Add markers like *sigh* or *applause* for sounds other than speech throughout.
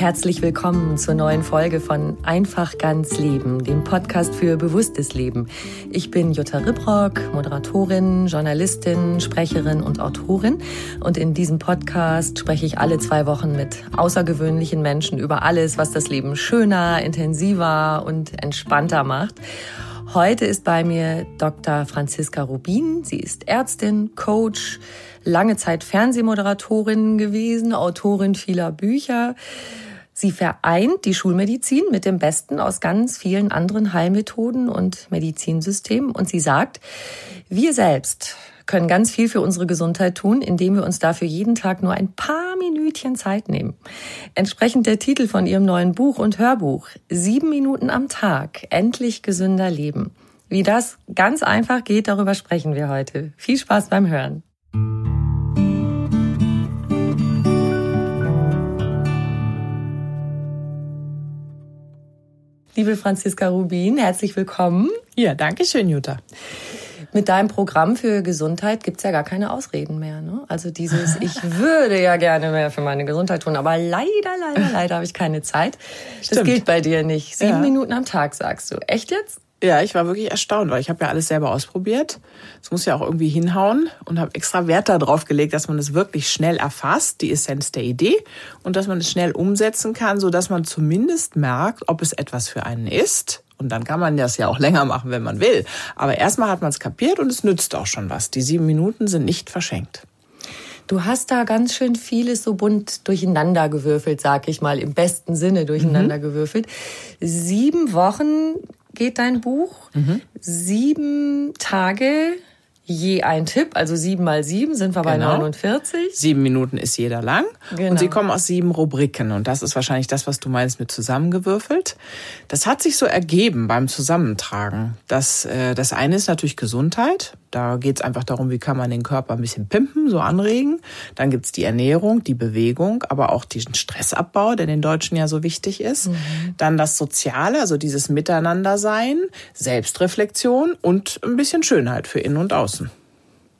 Herzlich willkommen zur neuen Folge von Einfach ganz Leben, dem Podcast für bewusstes Leben. Ich bin Jutta Ribrock, Moderatorin, Journalistin, Sprecherin und Autorin. Und in diesem Podcast spreche ich alle zwei Wochen mit außergewöhnlichen Menschen über alles, was das Leben schöner, intensiver und entspannter macht. Heute ist bei mir Dr. Franziska Rubin. Sie ist Ärztin, Coach, lange Zeit Fernsehmoderatorin gewesen, Autorin vieler Bücher. Sie vereint die Schulmedizin mit dem Besten aus ganz vielen anderen Heilmethoden und Medizinsystemen. Und sie sagt, wir selbst können ganz viel für unsere Gesundheit tun, indem wir uns dafür jeden Tag nur ein paar Minütchen Zeit nehmen. Entsprechend der Titel von ihrem neuen Buch und Hörbuch, Sieben Minuten am Tag, endlich gesünder leben. Wie das ganz einfach geht, darüber sprechen wir heute. Viel Spaß beim Hören. Liebe Franziska Rubin, herzlich willkommen. Ja, danke schön, Jutta. Mit deinem Programm für Gesundheit gibt's ja gar keine Ausreden mehr. Ne? Also dieses, ich *laughs* würde ja gerne mehr für meine Gesundheit tun, aber leider, leider, leider habe ich keine Zeit. Das Stimmt. gilt bei dir nicht. Sieben Ja. Minuten am Tag, sagst du. Echt jetzt? Ja, ich war wirklich erstaunt, weil ich habe ja alles selber ausprobiert. Es muss ja auch irgendwie hinhauen und habe extra Wert darauf gelegt, dass man es wirklich schnell erfasst, die Essenz der Idee, und dass man es schnell umsetzen kann, so dass man zumindest merkt, ob es etwas für einen ist. Und dann kann man das ja auch länger machen, wenn man will. Aber erstmal hat man es kapiert und es nützt auch schon was. Die sieben Minuten sind nicht verschenkt. Du hast da ganz schön vieles so bunt durcheinander gewürfelt, sag ich mal, im besten Sinne durcheinander Mhm. gewürfelt. Sieben Wochen geht dein Buch, Mhm. sieben Tage, je ein Tipp, also sieben mal sieben sind wir bei Genau. 49. Sieben Minuten ist jeder lang. Genau. Und sie kommen aus sieben Rubriken. Und das ist wahrscheinlich das, was du meinst mit zusammengewürfelt. Das hat sich so ergeben beim Zusammentragen. Das, äh, das eine ist natürlich Gesundheit. Da geht es einfach darum, wie kann man den Körper ein bisschen pimpen, so anregen. Dann gibt's die Ernährung, die Bewegung, aber auch diesen Stressabbau, der den Deutschen ja so wichtig ist. Dann das Soziale, also dieses Miteinandersein, Selbstreflexion und ein bisschen Schönheit für innen und außen.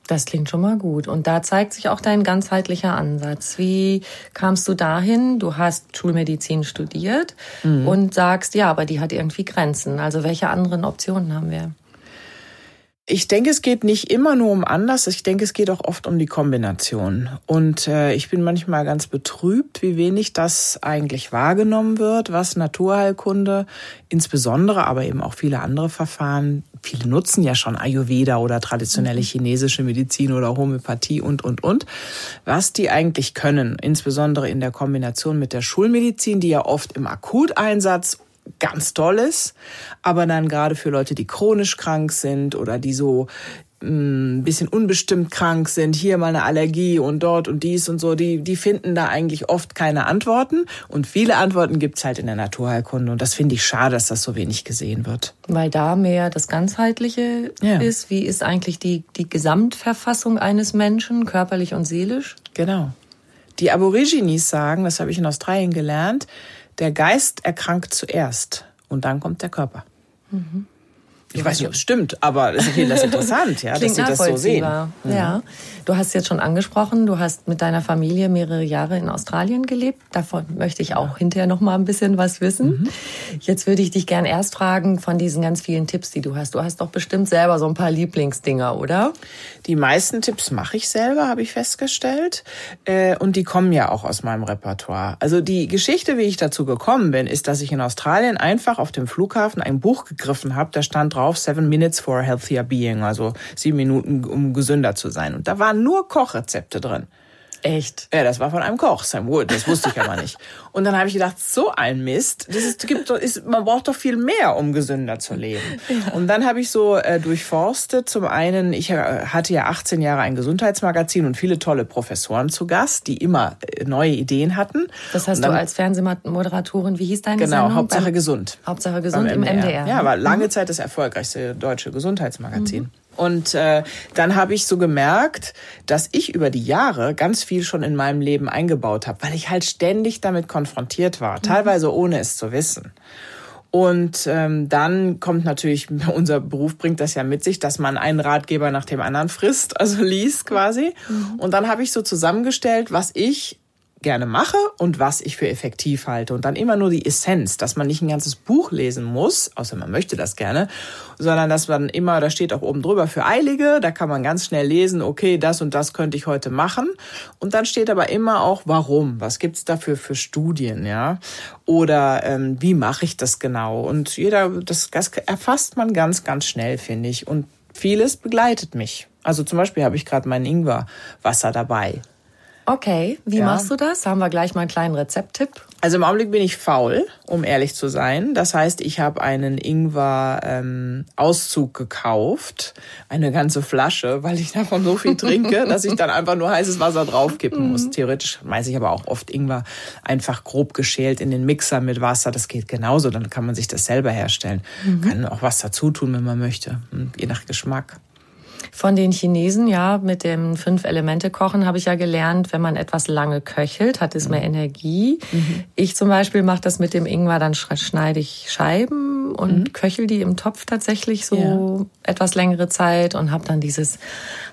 Das klingt schon mal gut. Und da zeigt sich auch dein ganzheitlicher Ansatz. Wie kamst du dahin? Du hast Schulmedizin studiert und sagst, ja, aber die hat irgendwie Grenzen. Also welche anderen Optionen haben wir? Ich denke, es geht nicht immer nur um anders. Ich denke, es geht auch oft um die Kombination. Und äh, ich bin manchmal ganz betrübt, wie wenig das eigentlich wahrgenommen wird, was Naturheilkunde, insbesondere, aber eben auch viele andere Verfahren, viele nutzen ja schon Ayurveda oder traditionelle chinesische Medizin oder Homöopathie und, und, und, was die eigentlich können, insbesondere in der Kombination mit der Schulmedizin, die ja oft im Akuteinsatz ganz toll ist, aber dann gerade für Leute, die chronisch krank sind oder die so ein bisschen unbestimmt krank sind, hier mal eine Allergie und dort und dies und so, die, die finden da eigentlich oft keine Antworten. Und viele Antworten gibt's halt in der Naturheilkunde. Und das finde ich schade, dass das so wenig gesehen wird. Weil da mehr das Ganzheitliche ja. ist. Wie ist eigentlich die, die Gesamtverfassung eines Menschen, körperlich und seelisch? Genau. Die Aborigines sagen, das habe ich in Australien gelernt, der Geist erkrankt zuerst und dann kommt der Körper. Mhm. Ich weiß nicht, ob es stimmt, aber ich finde das interessant, ja, dass sie das so sehen. Mhm. Ja. Du hast jetzt schon angesprochen, du hast mit deiner Familie mehrere Jahre in Australien gelebt. Davon möchte ich auch hinterher noch mal ein bisschen was wissen. Mhm. Jetzt würde ich dich gern erst fragen von diesen ganz vielen Tipps, die du hast. Du hast doch bestimmt selber so ein paar Lieblingsdinger, oder? Die meisten Tipps mache ich selber, habe ich festgestellt. Äh, und die kommen ja auch aus meinem Repertoire. Also die Geschichte, wie ich dazu gekommen bin, ist, dass ich in Australien einfach auf dem Flughafen ein Buch gegriffen habe. Da stand drauf Seven Minutes for a Healthier Being, also sieben Minuten, um gesünder zu sein. Und da waren nur Kochrezepte drin. Echt? Ja, das war von einem Koch, Sam Wood. Das wusste ich aber nicht. *laughs* Und dann habe ich gedacht, so ein Mist. Das ist, gibt, ist, man braucht doch viel mehr, um gesünder zu leben. Ja. Und dann habe ich so äh, durchforstet. Zum einen, ich äh, hatte ja 18 Jahre ein Gesundheitsmagazin und viele tolle Professoren zu Gast, die immer äh, neue Ideen hatten. Das hast dann, du als Fernsehmoderatorin, wie hieß deine genau? Genau, Hauptsache Beim, gesund. Hauptsache gesund im MDR. MDR. Ja, war lange mhm. Zeit das erfolgreichste deutsche Gesundheitsmagazin. Mhm. Und äh, dann habe ich so gemerkt, dass ich über die Jahre ganz viel schon in meinem Leben eingebaut habe, weil ich halt ständig damit konfrontiert war, mhm. teilweise ohne es zu wissen. Und ähm, dann kommt natürlich, *laughs* unser Beruf bringt das ja mit sich, dass man einen Ratgeber nach dem anderen frisst, also *laughs* liest quasi. Mhm. Und dann habe ich so zusammengestellt, was ich gerne mache und was ich für effektiv halte. Und dann immer nur die Essenz, dass man nicht ein ganzes Buch lesen muss, außer man möchte das gerne, sondern dass man immer, da steht auch oben drüber für Eilige, da kann man ganz schnell lesen, okay, das und das könnte ich heute machen. Und dann steht aber immer auch, warum, was gibt's dafür für Studien, ja? Oder ähm, wie mache ich das genau? Und jeder, das, das erfasst man ganz, ganz schnell, finde ich. Und vieles begleitet mich. Also zum Beispiel habe ich gerade mein Ingwerwasser dabei. Okay, wie ja. machst du das? Haben wir gleich mal einen kleinen Rezepttipp. Also im Augenblick bin ich faul, um ehrlich zu sein. Das heißt, ich habe einen Ingwer-Auszug ähm, gekauft, eine ganze Flasche, weil ich davon so viel trinke, *laughs* dass ich dann einfach nur heißes Wasser draufkippen muss. Mhm. Theoretisch weiß ich aber auch oft Ingwer einfach grob geschält in den Mixer mit Wasser. Das geht genauso, dann kann man sich das selber herstellen. Mhm. Kann auch was dazu tun, wenn man möchte, hm, je nach Geschmack. Von den Chinesen, ja, mit dem Fünf-Elemente-Kochen habe ich ja gelernt, wenn man etwas lange köchelt, hat es mehr mhm. Energie. Mhm. Ich zum Beispiel mache das mit dem Ingwer, dann schneide ich Scheiben und mhm. köchel die im Topf tatsächlich so ja. etwas längere Zeit und habe dann dieses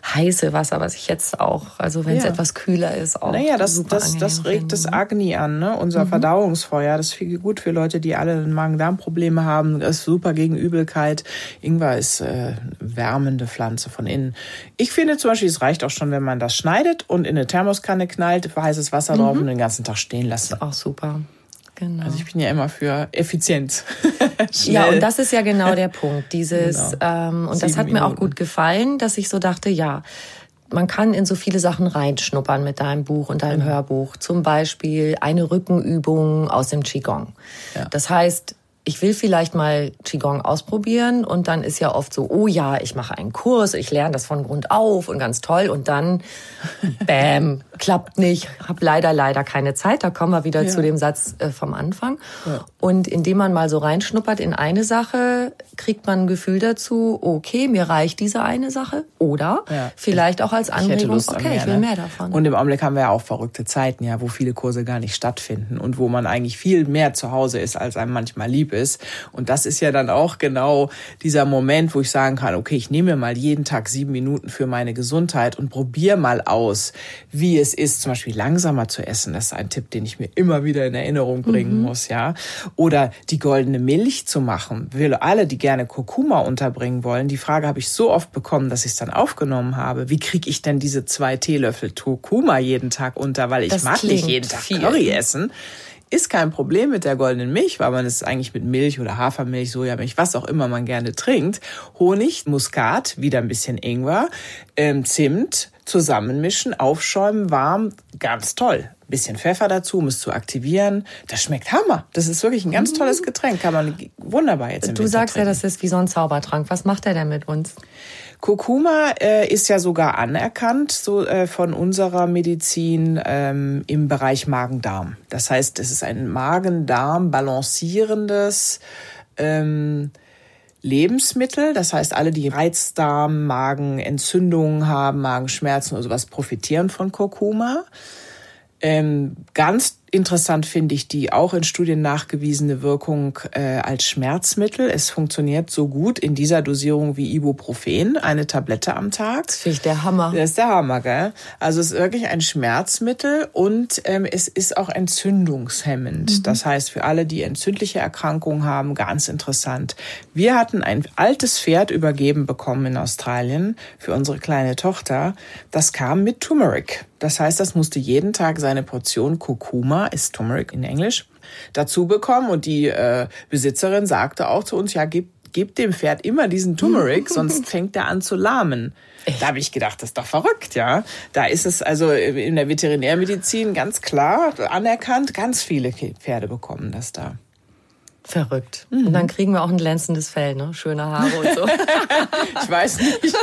heiße Wasser, was ich jetzt auch, also wenn es ja. etwas kühler ist, auch. Naja, das, das, das regt finde. das Agni an, ne? unser mhm. Verdauungsfeuer. Das ist viel gut für Leute, die alle Magen-Darm-Probleme haben. Das ist super gegen Übelkeit. Ingwer ist äh, wärmende Pflanze von innen. Ich finde zum Beispiel, es reicht auch schon, wenn man das schneidet und in eine Thermoskanne knallt, heißes Wasser mhm. drauf und den ganzen Tag stehen lässt. Auch super. Genau. Also ich bin ja immer für Effizienz. *laughs* ja, und das ist ja genau der Punkt. Dieses, genau. ähm, und Sieben das hat mir Minuten. auch gut gefallen, dass ich so dachte, ja, man kann in so viele Sachen reinschnuppern mit deinem Buch und deinem mhm. Hörbuch. Zum Beispiel eine Rückenübung aus dem Qigong. Ja. Das heißt, ich will vielleicht mal Qigong ausprobieren und dann ist ja oft so, oh ja, ich mache einen Kurs, ich lerne das von Grund auf und ganz toll und dann, *laughs* bam, klappt nicht, habe leider, leider keine Zeit. Da kommen wir wieder ja. zu dem Satz äh, vom Anfang. Ja. Und indem man mal so reinschnuppert in eine Sache, kriegt man ein Gefühl dazu, okay, mir reicht diese eine Sache oder ja. vielleicht auch als Anregung, ich okay, mehr, ich will ne? mehr davon. Und im Augenblick haben wir ja auch verrückte Zeiten, ja, wo viele Kurse gar nicht stattfinden und wo man eigentlich viel mehr zu Hause ist, als einem manchmal lieb ist ist. Und das ist ja dann auch genau dieser Moment, wo ich sagen kann, okay, ich nehme mal jeden Tag sieben Minuten für meine Gesundheit und probiere mal aus, wie es ist, zum Beispiel langsamer zu essen. Das ist ein Tipp, den ich mir immer wieder in Erinnerung bringen mhm. muss, ja. Oder die goldene Milch zu machen. Will alle, die gerne Kurkuma unterbringen wollen. Die Frage habe ich so oft bekommen, dass ich es dann aufgenommen habe. Wie kriege ich denn diese zwei Teelöffel Kurkuma jeden Tag unter? Weil ich das mag nicht jeden Tag viel. Curry essen. Ist kein Problem mit der goldenen Milch, weil man es eigentlich mit Milch oder Hafermilch, Sojamilch, was auch immer man gerne trinkt. Honig, Muskat, wieder ein bisschen Ingwer, ähm, Zimt, zusammenmischen, aufschäumen, warm, ganz toll. ein bisschen Pfeffer dazu, um es zu aktivieren. Das schmeckt Hammer. Das ist wirklich ein ganz tolles Getränk. Kann man wunderbar jetzt im Du Winter sagst ja, trinken. das ist wie so ein Zaubertrank. Was macht er denn mit uns? Kurkuma äh, ist ja sogar anerkannt so äh, von unserer Medizin ähm, im Bereich Magen-Darm. Das heißt, es ist ein Magen-Darm balancierendes ähm, Lebensmittel. Das heißt, alle, die Reizdarm, Magenentzündungen haben, Magenschmerzen oder sowas, profitieren von Kurkuma. Ähm, ganz interessant finde ich die auch in Studien nachgewiesene Wirkung äh, als Schmerzmittel. Es funktioniert so gut in dieser Dosierung wie Ibuprofen, eine Tablette am Tag. Das finde ich der Hammer. Das ist der Hammer, gell? Also es ist wirklich ein Schmerzmittel und ähm, es ist auch entzündungshemmend. Das heißt, für alle, die entzündliche Erkrankungen haben, ganz interessant. Wir hatten ein altes Pferd übergeben bekommen in Australien für unsere kleine Tochter. Das kam mit Turmeric. Das heißt, das musste jeden Tag seine Portion Kurkuma, ist Turmeric in Englisch, dazu bekommen. Und die äh, Besitzerin sagte auch zu uns, ja, gib, gib dem Pferd immer diesen Turmeric, *laughs* sonst fängt er an zu lahmen. Da habe ich gedacht, das ist doch verrückt, ja. Da ist es also in der Veterinärmedizin ganz klar anerkannt, ganz viele Pferde bekommen das da. Verrückt. Und dann kriegen wir auch ein glänzendes Fell, ne? Schöne Haare und so. *laughs* Ich weiß nicht.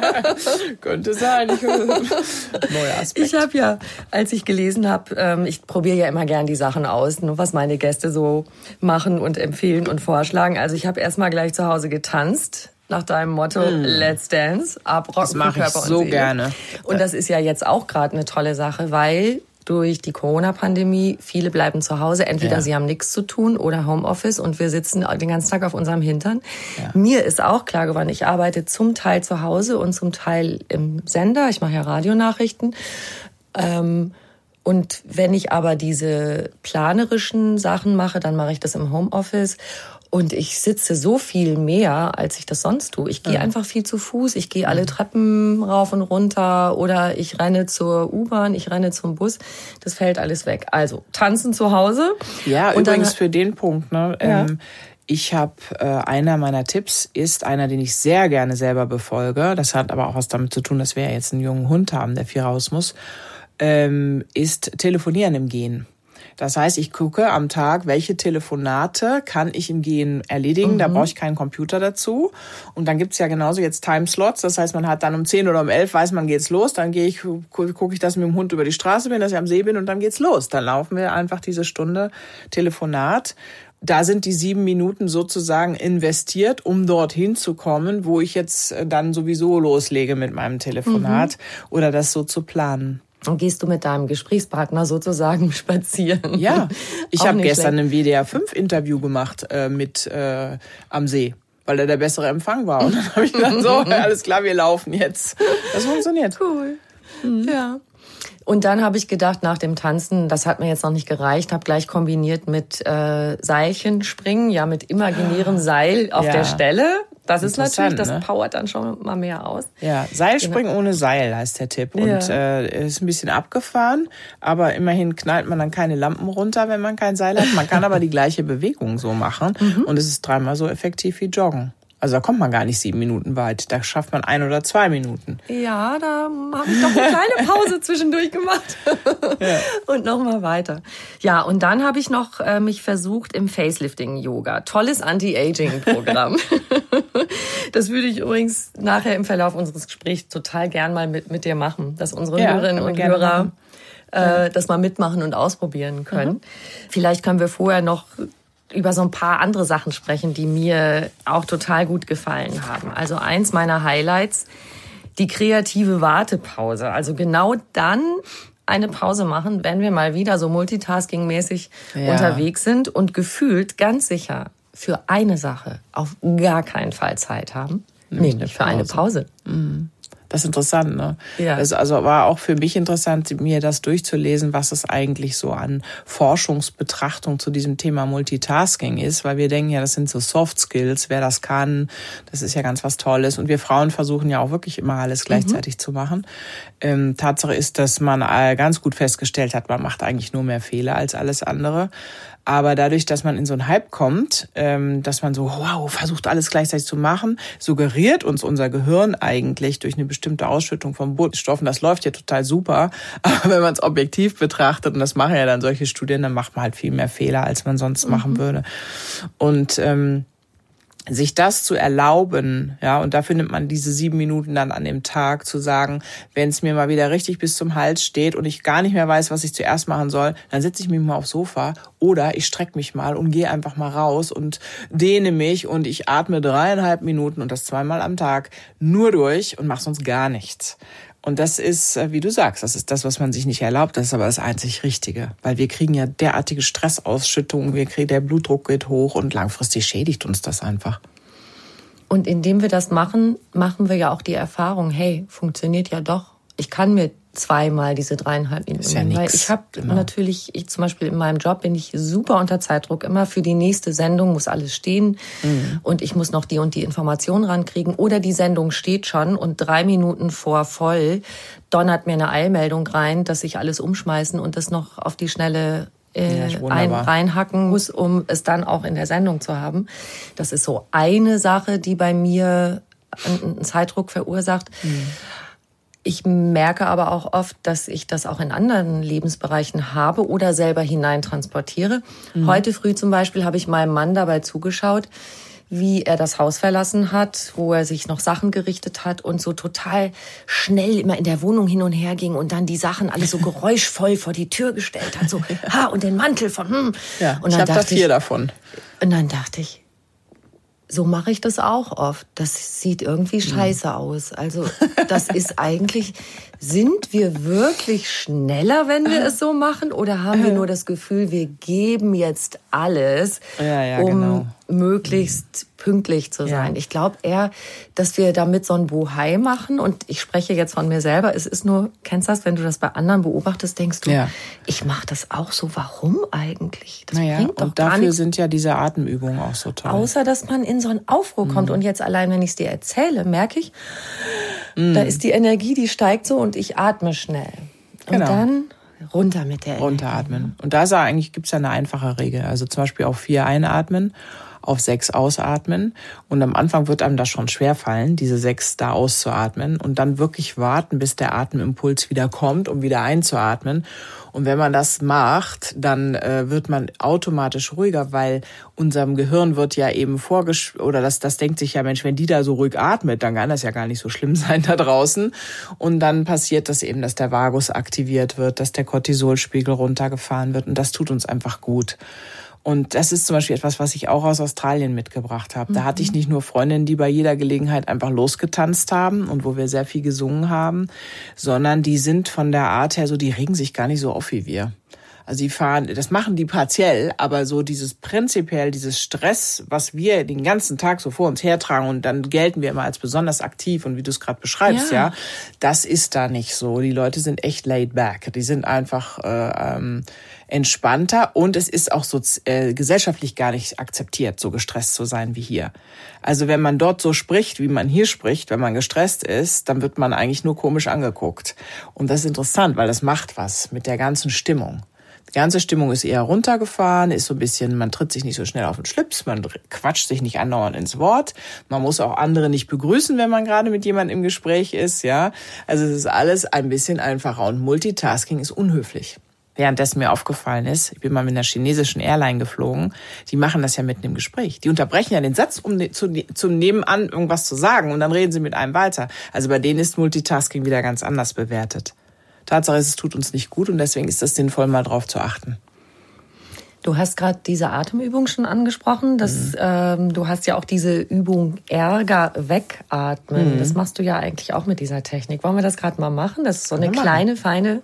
*laughs* Könnte sein. Ich, *laughs* neuer Aspekt. Ich habe ja, als ich gelesen habe, ähm, ich probiere ja immer gern die Sachen aus, ne, was meine Gäste so machen und empfehlen und vorschlagen. Also ich habe erstmal gleich zu Hause getanzt. Nach deinem Motto, Let's Dance, abrocken Das mache ich so Seele. gerne. Und das ist ja jetzt auch gerade eine tolle Sache, weil durch die Corona-Pandemie viele bleiben zu Hause. Entweder Ja. sie haben nichts zu tun oder Homeoffice und wir sitzen den ganzen Tag auf unserem Hintern. Mir ist auch klar geworden, ich arbeite zum Teil zu Hause und zum Teil im Sender. Ich mache ja Radionachrichten. Ähm, und wenn ich aber diese planerischen Sachen mache, dann mache ich das im Homeoffice. Und ich sitze so viel mehr, als ich das sonst tue. Ich gehe einfach viel zu Fuß. Ich gehe alle Treppen rauf und runter oder ich renne zur U-Bahn, ich renne zum Bus. Das fällt alles weg. Also tanzen zu Hause. Ja, Und dann- übrigens für den Punkt, ne? Ja. Ähm, ich habe äh, einer meiner Tipps ist einer, den ich sehr gerne selber befolge. Das hat aber auch was damit zu tun, dass wir ja jetzt einen jungen Hund haben, der viel raus muss. Ähm, ist telefonieren im Gehen. Das heißt, ich gucke am Tag, welche Telefonate kann ich im Gehen erledigen. Da brauche ich keinen Computer dazu. Und dann gibt's ja genauso jetzt Timeslots. Das heißt, man hat dann um 10 oder um 11 weiß man, geht's los. Dann gehe ich, gu- gucke ich, dass ich mit dem Hund über die Straße bin, dass ich am See bin und dann geht's los. Dann laufen wir einfach diese Stunde Telefonat. Da sind die sieben Minuten sozusagen investiert, um dorthin zu kommen, wo ich jetzt äh, dann sowieso loslege mit meinem Telefonat oder das so zu planen. Und gehst du mit deinem Gesprächspartner sozusagen *laughs* spazieren. Ja, ich habe gestern schlecht. ein WDR 5 Interview gemacht äh, mit äh, am See, weil da der bessere Empfang war. Und dann habe ich gedacht, so, *laughs* alles klar, wir laufen jetzt. Das funktioniert. Cool. Ja. Und dann habe ich gedacht, nach dem Tanzen, das hat mir jetzt noch nicht gereicht, habe gleich kombiniert mit äh, Seilchenspringen, ja mit imaginärem Seil auf Ja. der Stelle. Das ist natürlich, das ne? powert dann schon mal mehr aus. Ja, Seilspringen ohne Seil heißt der Tipp. Und Ja. äh, ist ein bisschen abgefahren, aber immerhin knallt man dann keine Lampen runter, wenn man kein Seil hat. Man kann aber die gleiche Bewegung so machen und es ist dreimal so effektiv wie Joggen. Also da kommt man gar nicht sieben Minuten weit. Da schafft man ein oder zwei Minuten. Ja, da habe ich doch eine kleine Pause *laughs* zwischendurch gemacht. Und nochmal weiter. Ja, und dann habe ich noch äh, mich versucht im Facelifting-Yoga. Tolles Anti-Aging-Programm. *laughs* das würde ich übrigens nachher im Verlauf unseres Gesprächs total gern mal mit, mit dir machen, dass unsere Ja, Hörerinnen und Hörer machen. äh, das mal mitmachen und ausprobieren können. Vielleicht können wir vorher noch über so ein paar andere Sachen sprechen, die mir auch total gut gefallen haben. Also eins meiner Highlights, die kreative Wartepause. Also genau dann eine Pause machen, wenn wir mal wieder so multitasking-mäßig Ja. unterwegs sind und gefühlt ganz sicher für eine Sache auf gar keinen Fall Zeit haben, nämlich für eine Pause. Das ist interessant, ne? Ja. Das also war auch für mich interessant, mir das durchzulesen, was es eigentlich so an Forschungsbetrachtung zu diesem Thema Multitasking ist, weil wir denken ja, das sind so Soft Skills, wer das kann, das ist ja ganz was Tolles. Und wir Frauen versuchen ja auch wirklich immer alles gleichzeitig zu machen. Ähm, Tatsache ist, dass man äh, ganz gut festgestellt hat, man macht eigentlich nur mehr Fehler als alles andere. Aber dadurch, dass man in so einen Hype kommt, ähm, dass man so, wow, versucht alles gleichzeitig zu machen, suggeriert uns unser Gehirn eigentlich durch eine bestimmte Ausschüttung von Botenstoffen, das läuft ja total super. *laughs* Aber wenn man es objektiv betrachtet, und das machen ja dann solche Studien, dann macht man halt viel mehr Fehler, als man sonst mhm. machen würde. Und ähm, sich das zu erlauben, ja, und dafür nimmt man diese sieben Minuten dann an dem Tag zu sagen, wenn es mir mal wieder richtig bis zum Hals steht und ich gar nicht mehr weiß, was ich zuerst machen soll, dann setze ich mich mal aufs Sofa oder ich strecke mich mal und gehe einfach mal raus und dehne mich und ich atme dreieinhalb Minuten und das zweimal am Tag nur durch und mache sonst gar nichts. Und das ist, äh, wie du sagst, das ist das, was man sich nicht erlaubt. Das ist aber das einzig Richtige. Weil wir kriegen ja derartige Stressausschüttungen, wir kriegen, der Blutdruck geht hoch und langfristig schädigt uns das einfach. Und indem wir das machen, machen wir ja auch die Erfahrung, hey, funktioniert ja doch. Ich kann mir zweimal diese dreieinhalb Minuten. Ist ja nix. Weil ich habe genau. natürlich, ich zum Beispiel in meinem Job bin ich super unter Zeitdruck. Immer für die nächste Sendung muss alles stehen mhm. und ich muss noch die und die Information rankriegen. Oder die Sendung steht schon und drei Minuten vor voll donnert mir eine Eilmeldung rein, dass ich alles umschmeißen und das noch auf die schnelle äh, ja, ein, reinhacken muss, um es dann auch in der Sendung zu haben. Das ist so eine Sache, die bei mir einen Zeitdruck verursacht. Mhm. Ich merke aber auch oft, dass ich das auch in anderen Lebensbereichen habe oder selber hineintransportiere. Mhm. Heute früh zum Beispiel habe ich meinem Mann dabei zugeschaut, wie er das Haus verlassen hat, wo er sich noch Sachen gerichtet hat und so total schnell immer in der Wohnung hin und her ging und dann die Sachen alles so *laughs* geräuschvoll vor die Tür gestellt hat, so ha und den Mantel von hm. Ja, und dann ich habe da vier ich, davon. Und dann dachte ich, so mache ich das auch oft. Das sieht irgendwie hm. scheiße aus. Also das ist eigentlich, sind wir wirklich schneller, wenn wir es so machen? Oder haben wir nur das Gefühl, wir geben jetzt alles, ja, ja, um genau. möglichst pünktlich zu sein? Ja. Ich glaube eher, dass wir damit so ein Bohai machen. Und ich spreche jetzt von mir selber. Es ist nur, kennst du das, wenn du das bei anderen beobachtest, denkst du, ich mache das auch so. Warum eigentlich? Das naja, bringt doch und dafür sind ja diese Atemübungen auch so toll. Außer, dass man in so einen Aufruhr kommt. Mhm. Und jetzt allein, wenn ich es dir erzähle, merke ich, mhm. da ist die Energie, die steigt so und und ich atme schnell. Und genau. dann runter mit der Runteratmen. Und da ist eigentlich, gibt's ja eine einfache Regel. Also zum Beispiel auf vier einatmen, auf sechs ausatmen. Und am Anfang wird einem das schon schwer fallen, diese sechs da auszuatmen. Und dann wirklich warten, bis der Atemimpuls wieder kommt, um wieder einzuatmen. Und wenn man das macht, dann äh, wird man automatisch ruhiger, weil unserem Gehirn wird ja eben vorgesch oder das, das denkt sich ja, Mensch, wenn die da so ruhig atmet, dann kann das ja gar nicht so schlimm *laughs* sein da draußen. Und dann passiert das eben, dass der Vagus aktiviert wird, dass der Cortisolspiegel runtergefahren wird und das tut uns einfach gut. Und das ist zum Beispiel etwas, was ich auch aus Australien mitgebracht habe. Da hatte ich mhm. nicht nur Freundinnen, die bei jeder Gelegenheit einfach losgetanzt haben und wo wir sehr viel gesungen haben, sondern die sind von der Art her so, die regen sich gar nicht so auf wie wir. Also die fahren, das machen die partiell, aber so dieses prinzipiell, dieses Stress, was wir den ganzen Tag so vor uns hertragen und dann gelten wir immer als besonders aktiv und wie du es gerade beschreibst, ja. ja. das ist da nicht so. Die Leute sind echt laid back. Die sind einfach äh, ähm, entspannter und es ist auch so äh, gesellschaftlich gar nicht akzeptiert, so gestresst zu sein wie hier. Also wenn man dort so spricht, wie man hier spricht, wenn man gestresst ist, dann wird man eigentlich nur komisch angeguckt. Und das ist interessant, weil das macht was mit der ganzen Stimmung. Die ganze Stimmung ist eher runtergefahren, ist so ein bisschen, man tritt sich nicht so schnell auf den Schlips, man quatscht sich nicht andauernd ins Wort. Man muss auch andere nicht begrüßen, wenn man gerade mit jemandem im Gespräch ist, ja. Also es ist alles ein bisschen einfacher und Multitasking ist unhöflich. Währenddessen mir aufgefallen ist, ich bin mal mit einer chinesischen Airline geflogen, die machen das ja mitten im Gespräch. Die unterbrechen ja den Satz, um zu, zum Nebenan irgendwas zu sagen und dann reden sie mit einem weiter. Also bei denen ist Multitasking wieder ganz anders bewertet. Tatsache ist, es tut uns nicht gut und deswegen ist es sinnvoll, mal drauf zu achten. Du hast gerade diese Atemübung schon angesprochen. Das, mhm. ähm, du hast ja auch diese Übung Ärger wegatmen. Mhm. Das machst du ja eigentlich auch mit dieser Technik. Wollen wir das gerade mal machen? Das ist so eine kleine, feine.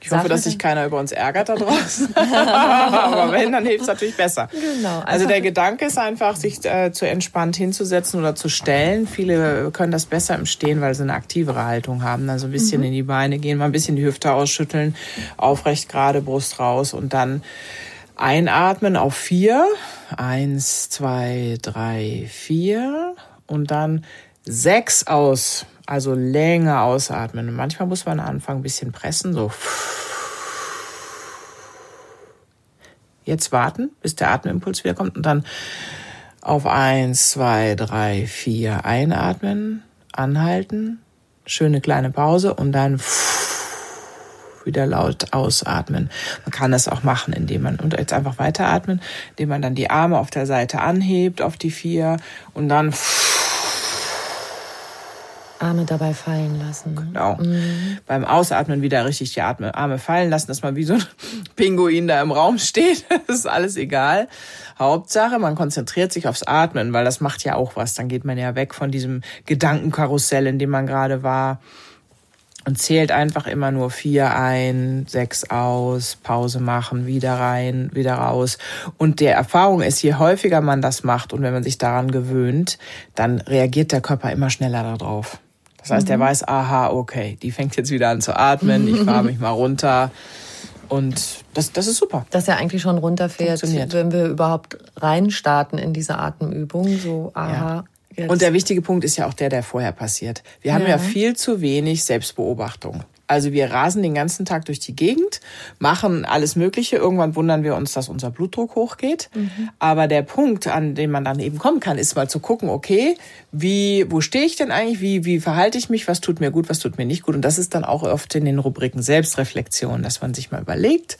Ich hoffe, dass sich keiner über uns ärgert da *laughs* draußen. Aber wenn, dann hilft es natürlich besser. Genau. Also der Gedanke ist einfach, sich äh, zu entspannt hinzusetzen oder zu stellen. Viele können das besser im Stehen, weil sie eine aktivere Haltung haben. Also ein bisschen mhm. in die Beine gehen, mal ein bisschen die Hüfte ausschütteln, aufrecht gerade, Brust raus und dann Einatmen auf vier. Eins, zwei, drei, vier. Und dann sechs aus. Also länger ausatmen. Und manchmal muss man anfangen, ein bisschen pressen. So. Jetzt warten, bis der Atemimpuls wiederkommt und dann auf eins, zwei, drei, vier einatmen, anhalten, schöne kleine Pause und dann wieder laut ausatmen. Man kann das auch machen, indem man und jetzt einfach weiteratmen, indem man dann die Arme auf der Seite anhebt auf die vier und dann Arme dabei fallen lassen. Genau. Mhm. Beim Ausatmen wieder richtig die Arme fallen lassen, dass man wie so ein Pinguin da im Raum steht. *laughs* Das ist alles egal. Hauptsache, man konzentriert sich aufs Atmen, weil das macht ja auch was. Dann geht man ja weg von diesem Gedankenkarussell, in dem man gerade war und zählt einfach immer nur vier ein, sechs aus, Pause machen, wieder rein, wieder raus. Und der Erfahrung ist, je häufiger man das macht und wenn man sich daran gewöhnt, dann reagiert der Körper immer schneller darauf. Das heißt, mhm. er weiß, aha, okay, die fängt jetzt wieder an zu atmen, ich fahre *laughs* mich mal runter. Und das, das ist super. Dass er eigentlich schon runterfährt, wenn wir überhaupt reinstarten in diese Atemübung. So, aha, ja. Jetzt. Und der wichtige Punkt ist ja auch der, der vorher passiert. Wir haben ja, ja viel zu wenig Selbstbeobachtung. Also wir rasen den ganzen Tag durch die Gegend, machen alles Mögliche. Irgendwann wundern wir uns, dass unser Blutdruck hochgeht. Mhm. Aber der Punkt, an den man dann eben kommen kann, ist mal zu gucken, okay, wie, wo stehe ich denn eigentlich? Wie, wie verhalte ich mich? Was tut mir gut? Was tut mir nicht gut? Und das ist dann auch oft in den Rubriken Selbstreflexion, dass man sich mal überlegt.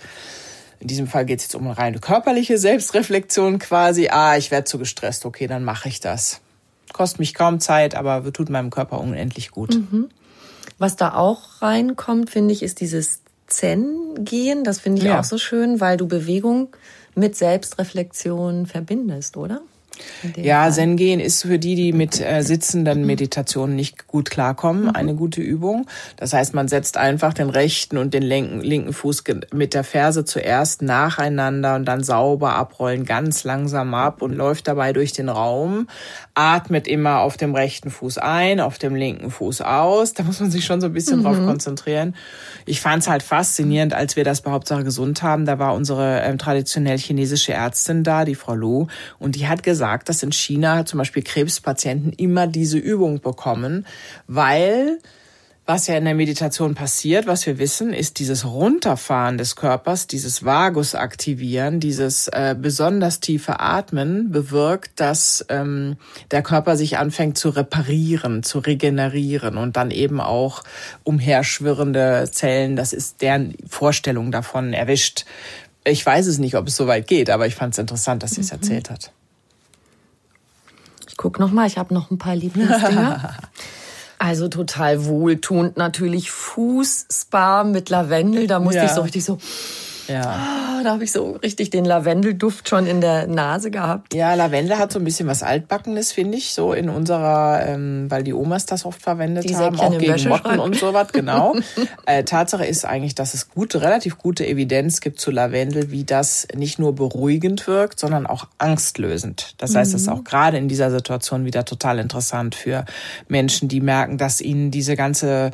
In diesem Fall geht es jetzt um eine reine körperliche Selbstreflexion quasi. Ah, ich werde zu gestresst. Okay, dann mache ich das kostet mich kaum Zeit, aber tut meinem Körper unendlich gut. Mhm. Was da auch reinkommt, finde ich, ist dieses Zen-Gehen. Das finde ich ja. auch so schön, weil du Bewegung mit Selbstreflexion verbindest, oder? Ja, Fall. Zen gehen ist für die, die mit äh, sitzenden Meditationen nicht gut klarkommen, mhm. eine gute Übung. Das heißt, man setzt einfach den rechten und den linken, linken Fuß mit der Ferse zuerst nacheinander und dann sauber abrollen, ganz langsam ab und läuft dabei durch den Raum, atmet immer auf dem rechten Fuß ein, auf dem linken Fuß aus. Da muss man sich schon so ein bisschen mhm. drauf konzentrieren. Ich fand es halt faszinierend, als wir das bei Hauptsache gesund haben. Da war unsere ähm, traditionell chinesische Ärztin da, die Frau Lu, und die hat gesagt, sagt, dass in China zum Beispiel Krebspatienten immer diese Übung bekommen, weil was ja in der Meditation passiert, was wir wissen, ist dieses Runterfahren des Körpers, dieses Vagus aktivieren, dieses äh, besonders tiefe Atmen bewirkt, dass ähm, der Körper sich anfängt zu reparieren, zu regenerieren und dann eben auch umherschwirrende Zellen, das ist deren Vorstellung davon erwischt. Ich weiß es nicht, ob es so weit geht, aber ich fand es interessant, dass sie es mhm. erzählt hat. Ich guck noch mal, ich habe noch ein paar Lieblingsdinger. *laughs* also total wohltuend natürlich Fußspa mit Lavendel, da musste ja. ich so richtig so ja. Ah, da habe ich so richtig den Lavendelduft schon in der Nase gehabt. Ja, Lavendel hat so ein bisschen was Altbackenes, finde ich, so in unserer, ähm, weil die Omas das oft verwendet die haben, auch gegen Motten und sowas, genau. *laughs* äh, Tatsache ist eigentlich, dass es gute, relativ gute Evidenz gibt zu Lavendel, wie das nicht nur beruhigend wirkt, sondern auch angstlösend. Das heißt, das ist mhm. auch gerade in dieser Situation wieder total interessant für Menschen, die merken, dass ihnen diese ganze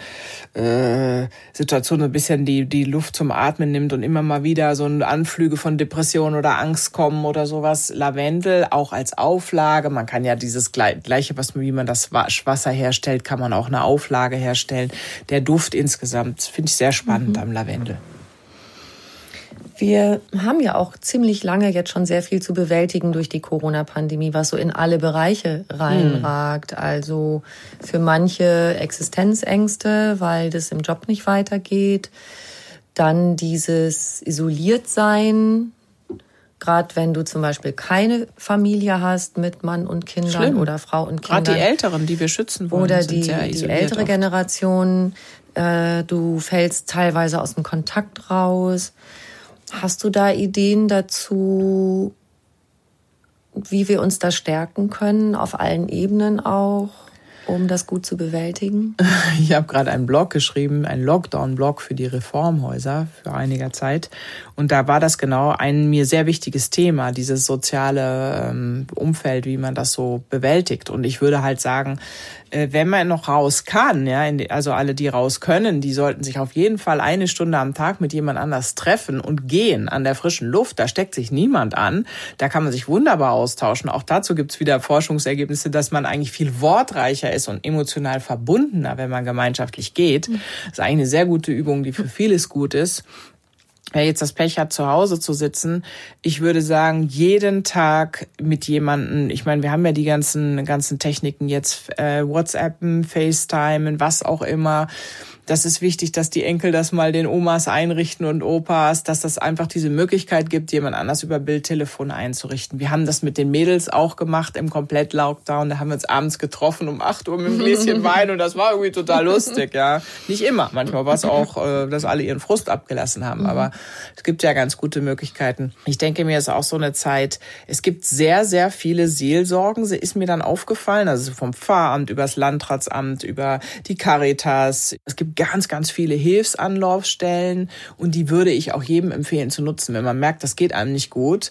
äh, Situation so ein bisschen die, die Luft zum Atmen nimmt und immer mal wieder so Anflüge von Depression oder Angst kommen oder sowas. Lavendel auch als Auflage. Man kann ja dieses gleiche, was wie man das Wasser herstellt, kann man auch eine Auflage herstellen. Der Duft insgesamt finde ich sehr spannend mhm. am Lavendel. Wir haben ja auch ziemlich lange jetzt schon sehr viel zu bewältigen durch die Corona-Pandemie, was so in alle Bereiche reinragt. Mhm. Also für manche Existenzängste, weil das im Job nicht weitergeht. Dann dieses Isoliertsein, gerade wenn du zum Beispiel keine Familie hast mit Mann und Kindern Schlimm. oder Frau und Kindern. Gerade die Älteren, die wir schützen wollen. Oder die, die ältere oft. Generation. Äh, du fällst teilweise aus dem Kontakt raus. Hast du da Ideen dazu, wie wir uns da stärken können, auf allen Ebenen auch? Um das gut zu bewältigen? Ich habe gerade einen Blog geschrieben, einen Lockdown-Blog für die Reformhäuser für einiger Zeit. Und da war das genau ein mir sehr wichtiges Thema, dieses soziale ähm, Umfeld, wie man das so bewältigt. Und ich würde halt sagen, äh, wenn man noch raus kann, ja, also alle, die raus können, die sollten sich auf jeden Fall eine Stunde am Tag mit jemand anders treffen und gehen an der frischen Luft. Da steckt sich niemand an. Da kann man sich wunderbar austauschen. Auch dazu gibt's wieder Forschungsergebnisse, dass man eigentlich viel wortreicher ist und emotional verbundener, wenn man gemeinschaftlich geht. Das ist eigentlich eine sehr gute Übung, die für vieles gut ist. Wer jetzt das Pech hat, zu Hause zu sitzen, ich würde sagen, jeden Tag mit jemanden, ich meine, wir haben ja die ganzen, ganzen Techniken jetzt, äh, WhatsAppen, FaceTime, was auch immer, das ist wichtig, dass die Enkel das mal den Omas einrichten und Opas, dass das einfach diese Möglichkeit gibt, jemand anders über Bildtelefon einzurichten. Wir haben das mit den Mädels auch gemacht im Komplett-Lockdown. Da haben wir uns abends getroffen um 8 Uhr mit einem Gläschen *laughs* Wein und das war irgendwie total lustig, ja. Nicht immer. Manchmal war es auch, äh, dass alle ihren Frust abgelassen haben. Aber es gibt ja ganz gute Möglichkeiten. Ich denke mir, es ist auch so eine Zeit. Es gibt sehr, sehr viele Seelsorgen. Sie ist mir dann aufgefallen. Also vom Pfarramt über das Landratsamt, über die Caritas. Es gibt ganz, ganz viele Hilfsanlaufstellen und die würde ich auch jedem empfehlen zu nutzen, wenn man merkt, das geht einem nicht gut.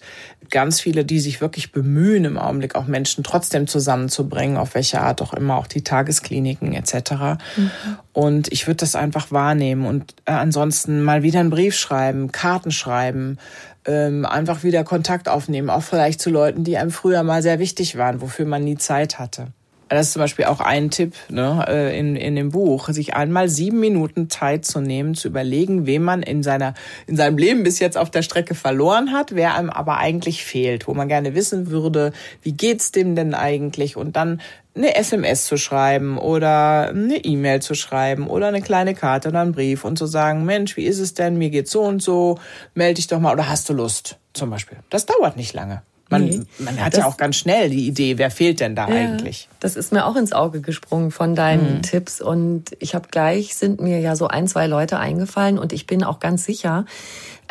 Ganz viele, die sich wirklich bemühen im Augenblick auch Menschen trotzdem zusammenzubringen, auf welche Art auch immer, auch die Tageskliniken etc. Mhm. Und ich würde das einfach wahrnehmen und äh, ansonsten mal wieder einen Brief schreiben, Karten schreiben, ähm, einfach wieder Kontakt aufnehmen, auch vielleicht zu Leuten, die einem früher mal sehr wichtig waren, wofür man nie Zeit hatte. Das ist zum Beispiel auch ein Tipp ne, äh, in, in dem Buch, sich einmal sieben Minuten Zeit zu nehmen, zu überlegen, wem man in, seiner, in seinem Leben bis jetzt auf der Strecke verloren hat, wer einem aber eigentlich fehlt, wo man gerne wissen würde, wie geht's dem denn eigentlich und dann eine SMS zu schreiben oder eine E-Mail zu schreiben oder eine kleine Karte oder einen Brief und zu sagen, Mensch, wie ist es denn? Mir geht's so und so, melde dich doch mal oder hast du Lust zum Beispiel. Das dauert nicht lange. Man, nee, man hat ja auch ganz schnell die Idee, wer fehlt denn da ja, eigentlich? Das ist mir auch ins Auge gesprungen von deinen mhm. Tipps. Und ich habe gleich, sind mir ja so ein, zwei Leute eingefallen und ich bin auch ganz sicher,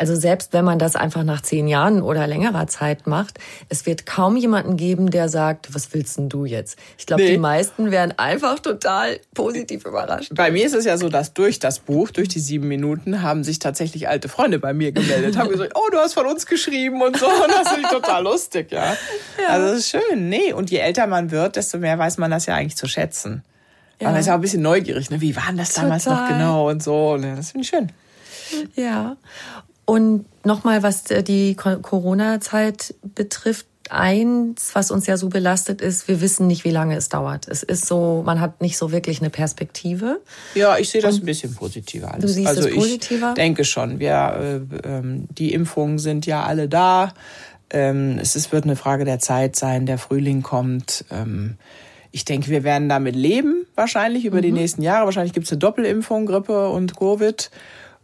also selbst wenn man das einfach nach zehn Jahren oder längerer Zeit macht, es wird kaum jemanden geben, der sagt, was willst denn du jetzt? Ich glaube, nee. die meisten werden einfach total positiv überrascht. Bei mir ist es ja so, dass durch das Buch, durch die sieben Minuten, haben sich tatsächlich alte Freunde bei mir gemeldet, haben gesagt, oh, du hast von uns geschrieben und so. *laughs* Und das finde ich total lustig, ja. ja. Also das ist schön. Nee, und je älter man wird, desto mehr weiß man das ja eigentlich zu schätzen. Ja. Man ist ja auch ein bisschen neugierig, ne? Wie war denn das damals Total. noch genau und so. Das finde ich schön. Ja. Und nochmal, was äh, die Corona-Zeit betrifft, eins, was uns ja so belastet ist, wir wissen nicht, wie lange es dauert. Es ist so, man hat nicht so wirklich eine Perspektive. Ja, ich sehe das Und ein bisschen positiver. Alles. Du siehst also es positiver? Ich denke schon. Wir, äh, ähm, die Impfungen sind ja alle da. Ähm, es ist, wird eine Frage der Zeit sein. Der Frühling kommt. Ähm, ich denke, wir werden damit leben, wahrscheinlich über mhm. die nächsten Jahre. Wahrscheinlich gibt es eine Doppelimpfung, Grippe und Covid.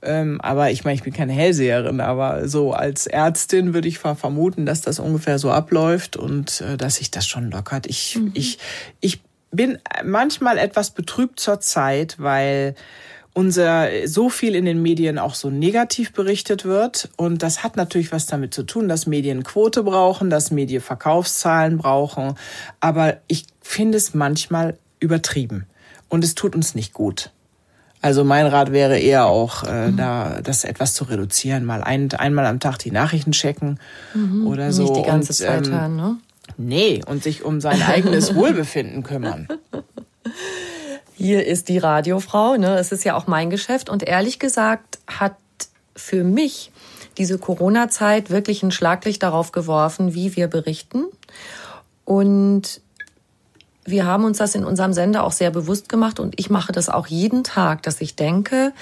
Ähm, aber ich meine, ich bin keine Hellseherin, aber so als Ärztin würde ich vermuten, dass das ungefähr so abläuft und äh, dass sich das schon lockert. Ich, mhm. ich, ich bin manchmal etwas betrübt zur Zeit, weil unser so viel in den Medien auch so negativ berichtet wird. Und das hat natürlich was damit zu tun, dass Medien Quote brauchen, dass Medien Verkaufszahlen brauchen. Aber ich finde es manchmal übertrieben. Und es tut uns nicht gut. Also mein Rat wäre eher auch, äh, mhm. da das etwas zu reduzieren, mal ein, einmal am Tag die Nachrichten checken mhm. oder so. Nicht die ganze und, Zeit ähm, hören, ne? Nee, und sich um sein eigenes *laughs* Wohlbefinden kümmern. Hier ist die Radiofrau, ne? Es ist ja auch mein Geschäft und ehrlich gesagt hat für mich diese Corona-Zeit wirklich ein Schlaglicht darauf geworfen, wie wir berichten. Und wir haben uns das in unserem Sender auch sehr bewusst gemacht und ich mache das auch jeden Tag, dass ich denke,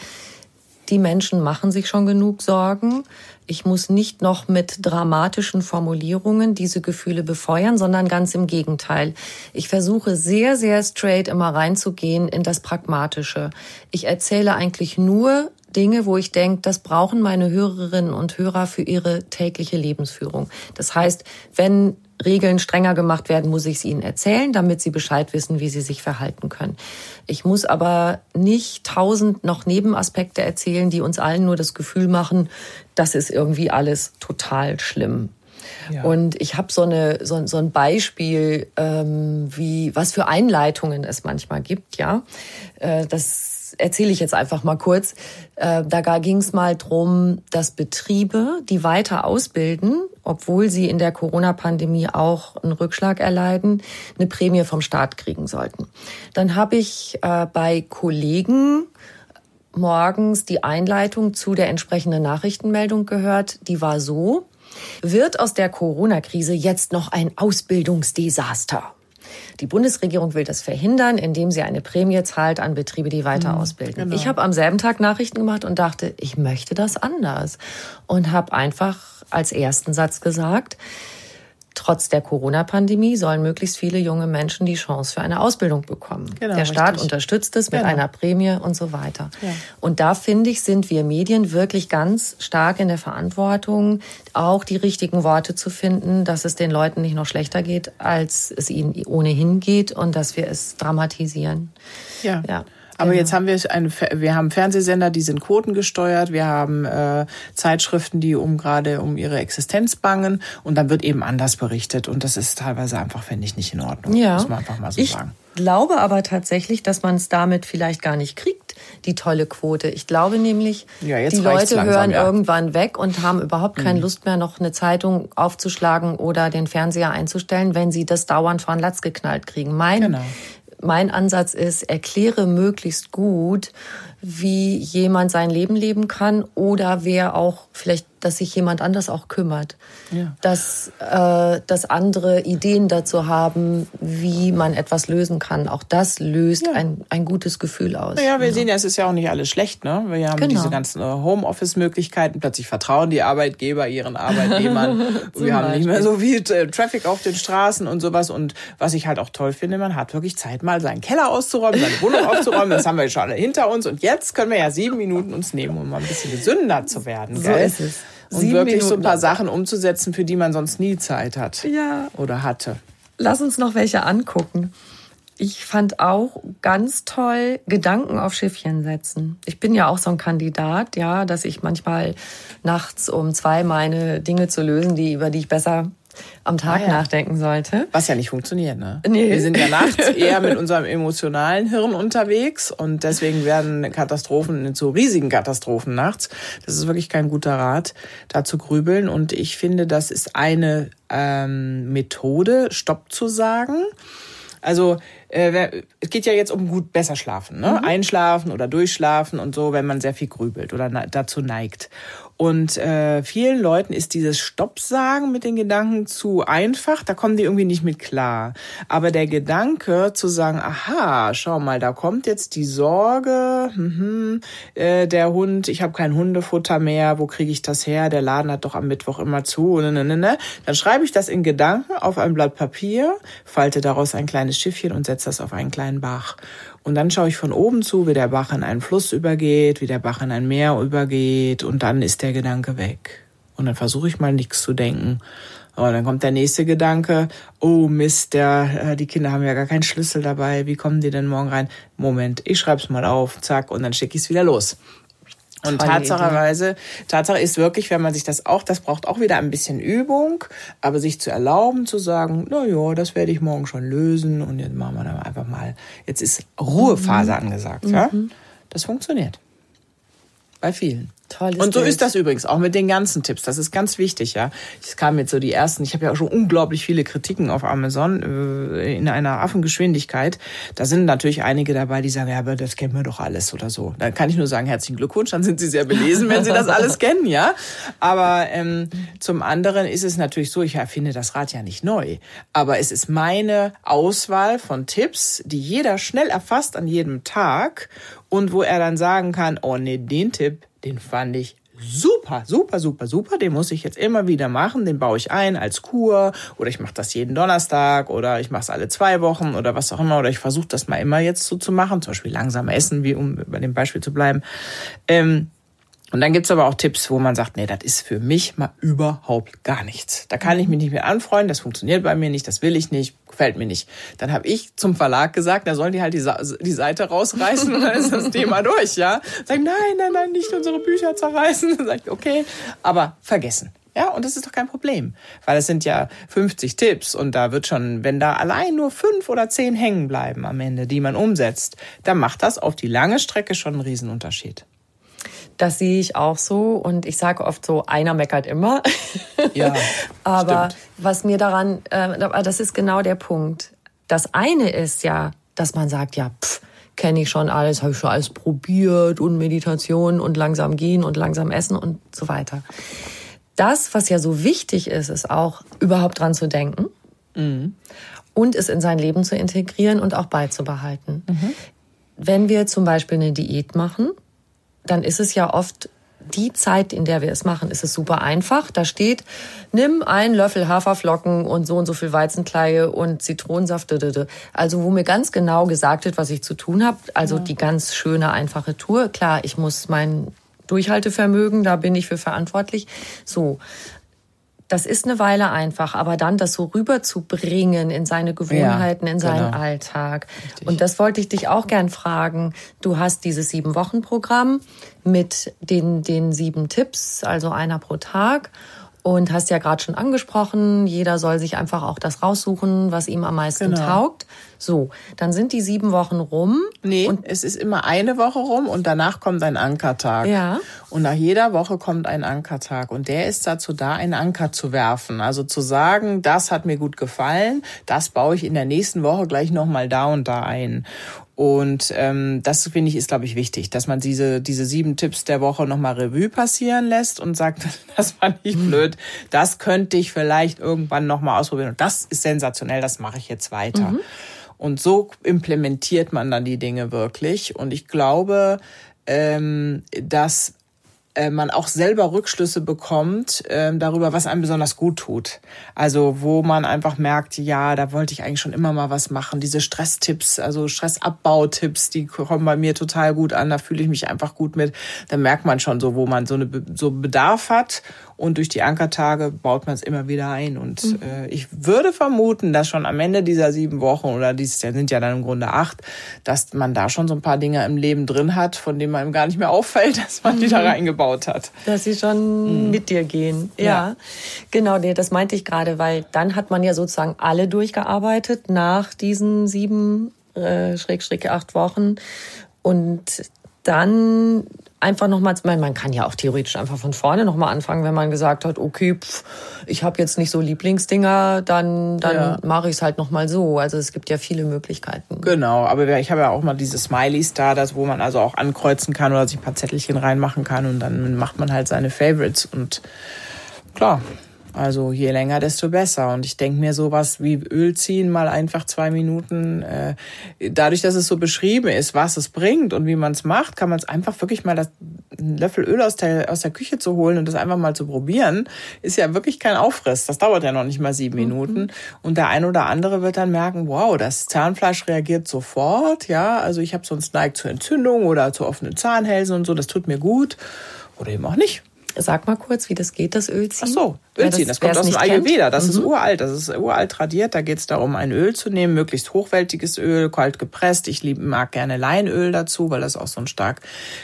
die Menschen machen sich schon genug Sorgen. Ich muss nicht noch mit dramatischen Formulierungen diese Gefühle befeuern, sondern ganz im Gegenteil. Ich versuche sehr, sehr straight immer reinzugehen in das Pragmatische. Ich erzähle eigentlich nur Dinge, wo ich denke, das brauchen meine Hörerinnen und Hörer für ihre tägliche Lebensführung. Das heißt, wenn Regeln strenger gemacht werden, muss ich es ihnen erzählen, damit sie Bescheid wissen, wie sie sich verhalten können. Ich muss aber nicht tausend noch Nebenaspekte erzählen, die uns allen nur das Gefühl machen, das ist irgendwie alles total schlimm. Ja. Und ich habe so, eine, so, so ein Beispiel, ähm, wie was für Einleitungen es manchmal gibt. Ja, äh, das erzähle ich jetzt einfach mal kurz. Äh, da ging es mal drum, dass Betriebe, die weiter ausbilden, obwohl sie in der Corona-Pandemie auch einen Rückschlag erleiden, eine Prämie vom Staat kriegen sollten. Dann habe ich äh, bei Kollegen morgens die Einleitung zu der entsprechenden Nachrichtenmeldung gehört. Die war so, wird aus der Corona-Krise jetzt noch ein Ausbildungsdesaster? Die Bundesregierung will das verhindern, indem sie eine Prämie zahlt an Betriebe, die weiter mhm, ausbilden. Genau. Ich habe am selben Tag Nachrichten gemacht und dachte, ich möchte das anders. Und habe einfach als ersten Satz gesagt, Trotz der Corona-Pandemie sollen möglichst viele junge Menschen die Chance für eine Ausbildung bekommen. Genau, der Staat richtig. unterstützt es mit genau. einer Prämie und so weiter. Ja. Und da finde ich, sind wir Medien wirklich ganz stark in der Verantwortung, auch die richtigen Worte zu finden, dass es den Leuten nicht noch schlechter geht, als es ihnen ohnehin geht und dass wir es dramatisieren. Ja. ja. Aber genau. jetzt haben wir eine, wir haben Fernsehsender, die sind quotengesteuert, wir haben äh, Zeitschriften, die um gerade um ihre Existenz bangen und dann wird eben anders berichtet und das ist teilweise einfach, finde ich, nicht in Ordnung. Ja. Muss man einfach mal so ich sagen. glaube aber tatsächlich, dass man es damit vielleicht gar nicht kriegt, die tolle Quote. Ich glaube nämlich, ja, die Leute langsam, hören ja. irgendwann weg und haben überhaupt keine mhm. Lust mehr, noch eine Zeitung aufzuschlagen oder den Fernseher einzustellen, wenn sie das dauernd vor den Latz geknallt kriegen. Mein genau mein Ansatz ist, erkläre möglichst gut, wie jemand sein Leben leben kann oder wer auch vielleicht dass sich jemand anders auch kümmert. Ja. Dass, äh, dass andere Ideen dazu haben, wie man etwas lösen kann. Auch das löst ja. ein, ein gutes Gefühl aus. Ja, wir ja. sehen ja, es ist ja auch nicht alles schlecht. Ne? Wir haben genau. diese ganzen äh, Homeoffice-Möglichkeiten. Plötzlich vertrauen die Arbeitgeber ihren Arbeitnehmern. *laughs* wir haben nicht mehr so viel äh, Traffic auf den Straßen und sowas. Und was ich halt auch toll finde, man hat wirklich Zeit, mal seinen Keller auszuräumen, seine Wohnung *laughs* aufzuräumen. Das haben wir schon alle hinter uns. Und jetzt können wir ja sieben Minuten uns nehmen, um mal ein bisschen gesünder zu werden. So ist es und Sieben wirklich Minuten so ein paar Sachen umzusetzen, für die man sonst nie Zeit hat. Ja. Oder hatte. Lass uns noch welche angucken. Ich fand auch ganz toll Gedanken auf Schiffchen setzen. Ich bin ja auch so ein Kandidat, ja, dass ich manchmal nachts um zwei meine Dinge zu lösen, die über die ich besser am Tag ah, ja. nachdenken sollte. Was ja nicht funktioniert, ne? Nee. Wir sind ja nachts *laughs* eher mit unserem emotionalen Hirn unterwegs und deswegen werden Katastrophen zu riesigen Katastrophen nachts. Das ist wirklich kein guter Rat, da zu grübeln. Und ich finde, das ist eine ähm, Methode, Stopp zu sagen. Also äh, es geht ja jetzt um gut besser schlafen, ne? Mhm. Einschlafen oder durchschlafen und so, wenn man sehr viel grübelt oder dazu neigt. Und äh, vielen Leuten ist dieses Stoppsagen mit den Gedanken zu einfach, da kommen die irgendwie nicht mit klar. Aber der Gedanke zu sagen, aha, schau mal, da kommt jetzt die Sorge, mhm, äh, der Hund, ich habe kein Hundefutter mehr, wo kriege ich das her? Der Laden hat doch am Mittwoch immer zu. Ne, ne, ne. ne. Dann schreibe ich das in Gedanken auf ein Blatt Papier, falte daraus ein kleines Schiffchen und setze das auf einen kleinen Bach. Und dann schaue ich von oben zu, wie der Bach in einen Fluss übergeht, wie der Bach in ein Meer übergeht und dann ist der Gedanke weg. Und dann versuche ich mal nichts zu denken. Aber dann kommt der nächste Gedanke, oh Mist, der, äh, die Kinder haben ja gar keinen Schlüssel dabei, wie kommen die denn morgen rein? Moment, ich schreib's mal auf, zack, und dann schicke ich's wieder los. Und Tatsacherweise, Tatsache ist wirklich, wenn man sich das auch, das braucht auch wieder ein bisschen Übung, aber sich zu erlauben, zu sagen, na ja, das werde ich morgen schon lösen und jetzt machen wir dann einfach mal, jetzt ist Ruhephase mhm. angesagt, ja. Mhm. Das funktioniert. Bei vielen. Tolles und so Bild. ist das übrigens auch mit den ganzen Tipps. Das ist ganz wichtig, ja. Es kamen jetzt so die ersten. Ich habe ja auch schon unglaublich viele Kritiken auf Amazon äh, in einer Affengeschwindigkeit. Da sind natürlich einige dabei, die sagen, ja, aber das kennen wir doch alles oder so. Da kann ich nur sagen, herzlichen Glückwunsch. Dann sind Sie sehr belesen, wenn Sie das alles *laughs* kennen, ja. Aber ähm, zum anderen ist es natürlich so, ich erfinde das Rad ja nicht neu, aber es ist meine Auswahl von Tipps, die jeder schnell erfasst an jedem Tag und wo er dann sagen kann, oh nee, den Tipp den fand ich super, super, super, super. Den muss ich jetzt immer wieder machen. Den baue ich ein als Kur oder ich mache das jeden Donnerstag oder ich mache es alle zwei Wochen oder was auch immer. Oder ich versuche das mal immer jetzt so zu machen. Zum Beispiel langsam essen, wie um bei dem Beispiel zu bleiben. Ähm, und dann gibt's aber auch Tipps, wo man sagt, nee, das ist für mich mal überhaupt gar nichts. Da kann ich mich nicht mehr anfreunden, das funktioniert bei mir nicht, das will ich nicht, gefällt mir nicht. Dann habe ich zum Verlag gesagt, da sollen die halt die, die Seite rausreißen und dann ist das Thema durch, ja. Sag nein, nein, nein, nicht unsere Bücher zerreißen. Dann sag ich, okay, aber vergessen. Ja, und das ist doch kein Problem, weil es sind ja 50 Tipps und da wird schon, wenn da allein nur fünf oder zehn hängen bleiben am Ende, die man umsetzt, dann macht das auf die lange Strecke schon einen Riesenunterschied. Das sehe ich auch so und ich sage oft so, einer meckert immer. Ja, *laughs* Aber stimmt. was mir daran, äh, das ist genau der Punkt. Das eine ist ja, dass man sagt, ja, pff, kenne ich schon alles, habe ich schon alles probiert und Meditation und langsam gehen und langsam essen und so weiter. Das, was ja so wichtig ist, ist auch überhaupt dran zu denken. Mhm. und es in sein Leben zu integrieren und auch beizubehalten. Mhm. Wenn wir zum Beispiel eine Diät machen, dann ist es ja oft die Zeit, in der wir es machen, ist es super einfach. Da steht, nimm einen Löffel Haferflocken und so und so viel Weizenkleie und Zitronensaft. Also wo mir ganz genau gesagt wird, was ich zu tun habe. Also ja. die ganz schöne, einfache Tour. Klar, ich muss mein Durchhaltevermögen, da bin ich für verantwortlich. So das ist eine Weile einfach, aber dann das so rüberzubringen in seine Gewohnheiten, ja, in seinen genau. Alltag. Richtig. Und das wollte ich dich auch gern fragen. Du hast dieses sieben Wochen Programm mit den, den sieben Tipps, also einer pro Tag. Und hast ja gerade schon angesprochen, jeder soll sich einfach auch das raussuchen, was ihm am meisten genau. taugt. So, dann sind die sieben Wochen rum. Nee, und es ist immer eine Woche rum und danach kommt ein Ankertag. Ja. Und nach jeder Woche kommt ein Ankertag. Und der ist dazu da, einen Anker zu werfen. Also zu sagen, das hat mir gut gefallen, das baue ich in der nächsten Woche gleich nochmal da und da ein. Und ähm, das finde ich ist, glaube ich, wichtig, dass man diese diese sieben Tipps der Woche nochmal Revue passieren lässt und sagt, *laughs* das war nicht blöd, das könnte ich vielleicht irgendwann nochmal ausprobieren. Und das ist sensationell, das mache ich jetzt weiter. Mhm. Und so implementiert man dann die Dinge wirklich. Und ich glaube, ähm, dass äh, man auch selber Rückschlüsse bekommt äh, darüber, was einem besonders gut tut. Also wo man einfach merkt, ja, da wollte ich eigentlich schon immer mal was machen. Diese Stresstipps, also Stressabbautipps, die kommen bei mir total gut an. Da fühle ich mich einfach gut mit. Da merkt man schon so, wo man so eine so Bedarf hat und durch die Ankertage baut man es immer wieder ein. Und mhm. äh, ich würde vermuten, dass schon am Ende dieser sieben Wochen oder dieses Jahr sind ja dann im Grunde acht, dass man da schon so ein paar Dinge im Leben drin hat, von denen man gar nicht mehr *laughs* auffällt, dass man die da mhm. reingebaut hat. Dass sie schon mhm. mit dir gehen. Ja, ja. genau, nee, das meinte ich gerade, weil dann hat man ja sozusagen alle durchgearbeitet nach diesen sieben äh, Schräg, Schräg acht Wochen. Und dann einfach nochmal, man kann ja auch theoretisch einfach von vorne nochmal anfangen, wenn man gesagt hat, okay, pff, ich habe jetzt nicht so Lieblingsdinger, dann, dann ja. mache ich es halt nochmal so. Also es gibt ja viele Möglichkeiten. Genau, aber ich habe ja auch mal diese Smileys da, das, wo man also auch ankreuzen kann oder sich ein paar Zettelchen reinmachen kann und dann macht man halt seine Favorites und klar, also je länger, desto besser. Und ich denke mir sowas wie Öl ziehen, mal einfach zwei Minuten. Äh, dadurch, dass es so beschrieben ist, was es bringt und wie man es macht, kann man es einfach wirklich mal das, einen Löffel Öl aus der, aus der Küche zu holen und das einfach mal zu probieren, ist ja wirklich kein Aufriss. Das dauert ja noch nicht mal sieben mhm. Minuten. Und der ein oder andere wird dann merken, wow, das Zahnfleisch reagiert sofort. Ja, also ich habe sonst neigt zur Entzündung oder zu offenen Zahnhälsen und so. Das tut mir gut. Oder eben auch nicht. Sag mal kurz, wie das geht, das Ölziehen. Ach so, Ölziehen, das, das kommt aus dem Ayurveda. Das mhm. ist uralt, das ist uralt tradiert. Da geht es darum, ein Öl zu nehmen, möglichst hochwertiges Öl, kalt gepresst. Ich lieb, mag gerne Leinöl dazu, weil das auch so ein stark,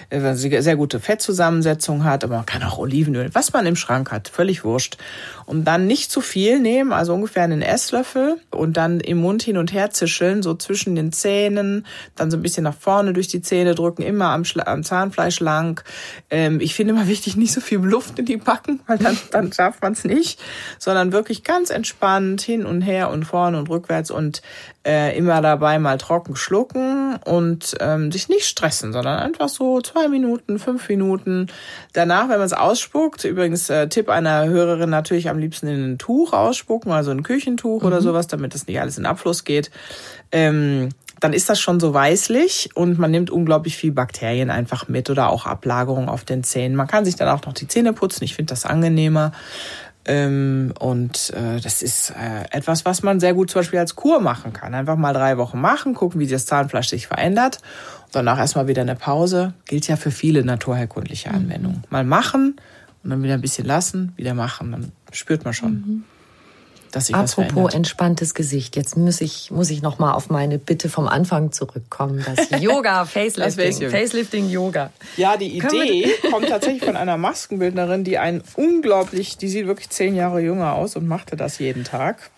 äh, sehr gute Fettzusammensetzung hat. Aber man kann auch Olivenöl, was man im Schrank hat, völlig wurscht. Und dann nicht zu viel nehmen, also ungefähr einen Esslöffel und dann im Mund hin und her zischeln, so zwischen den Zähnen, dann so ein bisschen nach vorne durch die Zähne drücken, immer am, am Zahnfleisch lang. Ähm, ich finde immer wichtig, nicht so viel Luft in die Backen, weil dann, dann schafft man es nicht, sondern wirklich ganz entspannt hin und her und vorne und rückwärts und äh, immer dabei mal trocken schlucken und ähm, sich nicht stressen, sondern einfach so zwei Minuten, fünf Minuten. Danach, wenn man es ausspuckt, übrigens äh, Tipp einer Hörerin natürlich am liebsten in ein Tuch ausspucken, also ein Küchentuch mhm. oder sowas, damit das nicht alles in Abfluss geht. Ähm, dann ist das schon so weißlich und man nimmt unglaublich viel Bakterien einfach mit oder auch Ablagerung auf den Zähnen. Man kann sich dann auch noch die Zähne putzen. Ich finde das angenehmer. Ähm, und äh, das ist äh, etwas, was man sehr gut zum Beispiel als Kur machen kann. Einfach mal drei Wochen machen, gucken, wie das Zahnfleisch sich verändert. Und danach erstmal wieder eine Pause. Gilt ja für viele naturheilkundliche mhm. Anwendungen. Mal machen und dann wieder ein bisschen lassen, wieder machen. Dann spürt man schon. Mhm dass sich Apropos was verändert. entspanntes Gesicht, jetzt muss ich, muss ich noch mal auf meine Bitte vom Anfang zurückkommen. Das *laughs* Yoga, Facelifting, das Facelifting Yoga. Ja, die Idee kommt tatsächlich von einer Maskenbildnerin, die einen unglaublich, die sieht wirklich zehn Jahre jünger aus und machte das jeden Tag.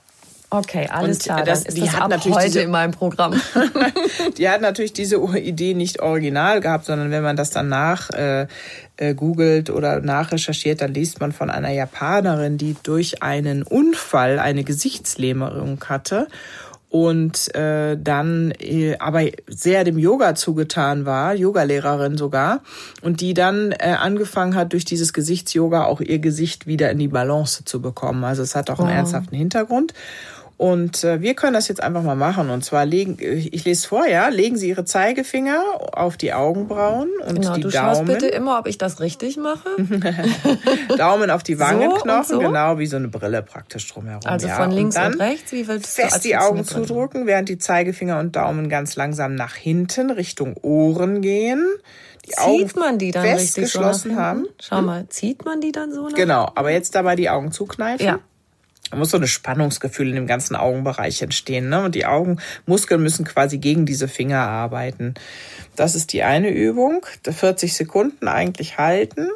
Okay, alles und klar. Das, das die hat natürlich heute diese, in meinem Programm. *laughs* die hat natürlich diese Idee nicht original gehabt, sondern wenn man das danach äh, äh, googelt oder nachrecherchiert, dann liest man von einer Japanerin, die durch einen Unfall eine Gesichtslähmung hatte und äh, dann äh, aber sehr dem Yoga zugetan war, Yogalehrerin sogar, und die dann äh, angefangen hat, durch dieses Gesichtsyoga auch ihr Gesicht wieder in die Balance zu bekommen. Also es hat auch einen oh. ernsthaften Hintergrund. Und äh, wir können das jetzt einfach mal machen. Und zwar legen, ich lese vor, ja, legen Sie Ihre Zeigefinger auf die Augenbrauen und genau, die du Daumen. schaust bitte immer, ob ich das richtig mache. *laughs* Daumen auf die *laughs* Wangenknochen, so? genau wie so eine Brille praktisch drumherum. Also ja. von links und, und, rechts, wie willst du Fest die Augen drin? zudrücken, während die Zeigefinger und Daumen ganz langsam nach hinten Richtung Ohren gehen. Die Augen Zieht man die dann fest richtig so geschlossen hinten? haben. Schau mal, zieht man die dann so nach Genau, aber jetzt dabei die Augen zukneifen. Ja. Da muss so ein Spannungsgefühl in dem ganzen Augenbereich entstehen. Ne? Und die Augenmuskeln müssen quasi gegen diese Finger arbeiten. Das ist die eine Übung. 40 Sekunden eigentlich halten.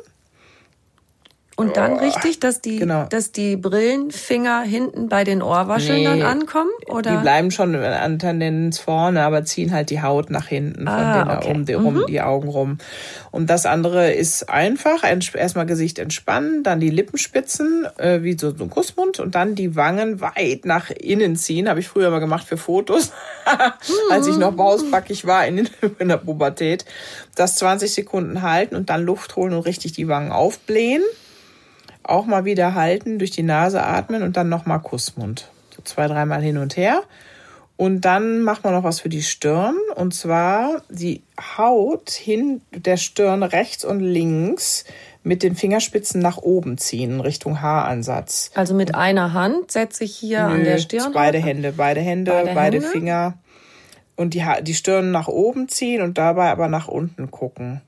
Und dann richtig, dass die, genau. dass die Brillenfinger hinten bei den Ohrwascheln dann Nee, ankommen? Oder? Die bleiben schon an Tendenz vorne, aber ziehen halt die Haut nach hinten von Ah, denen okay. um, die, um die Augen rum. Und das andere ist einfach. Erstmal Gesicht entspannen, dann die Lippenspitzen, äh, wie so, so ein Kussmund, und dann die Wangen weit nach innen ziehen. Habe ich früher mal gemacht für Fotos, *laughs* als ich noch bausbackig war in, *laughs* in der Pubertät. Das 20 Sekunden halten und dann Luft holen und richtig die Wangen aufblähen auch mal wieder halten, durch die Nase atmen und dann nochmal Kussmund. So zwei, dreimal hin und her. Und dann macht man noch was für die Stirn. Und zwar die Haut hin der Stirn rechts und links mit den Fingerspitzen nach oben ziehen, Richtung Haaransatz. also mit einer Hand setze ich hier an Nö, der Stirn. Beide Hände, beide Hände, Beide beide, Hände? Finger. Und die, Ha- die Stirn nach oben ziehen und dabei aber nach unten gucken.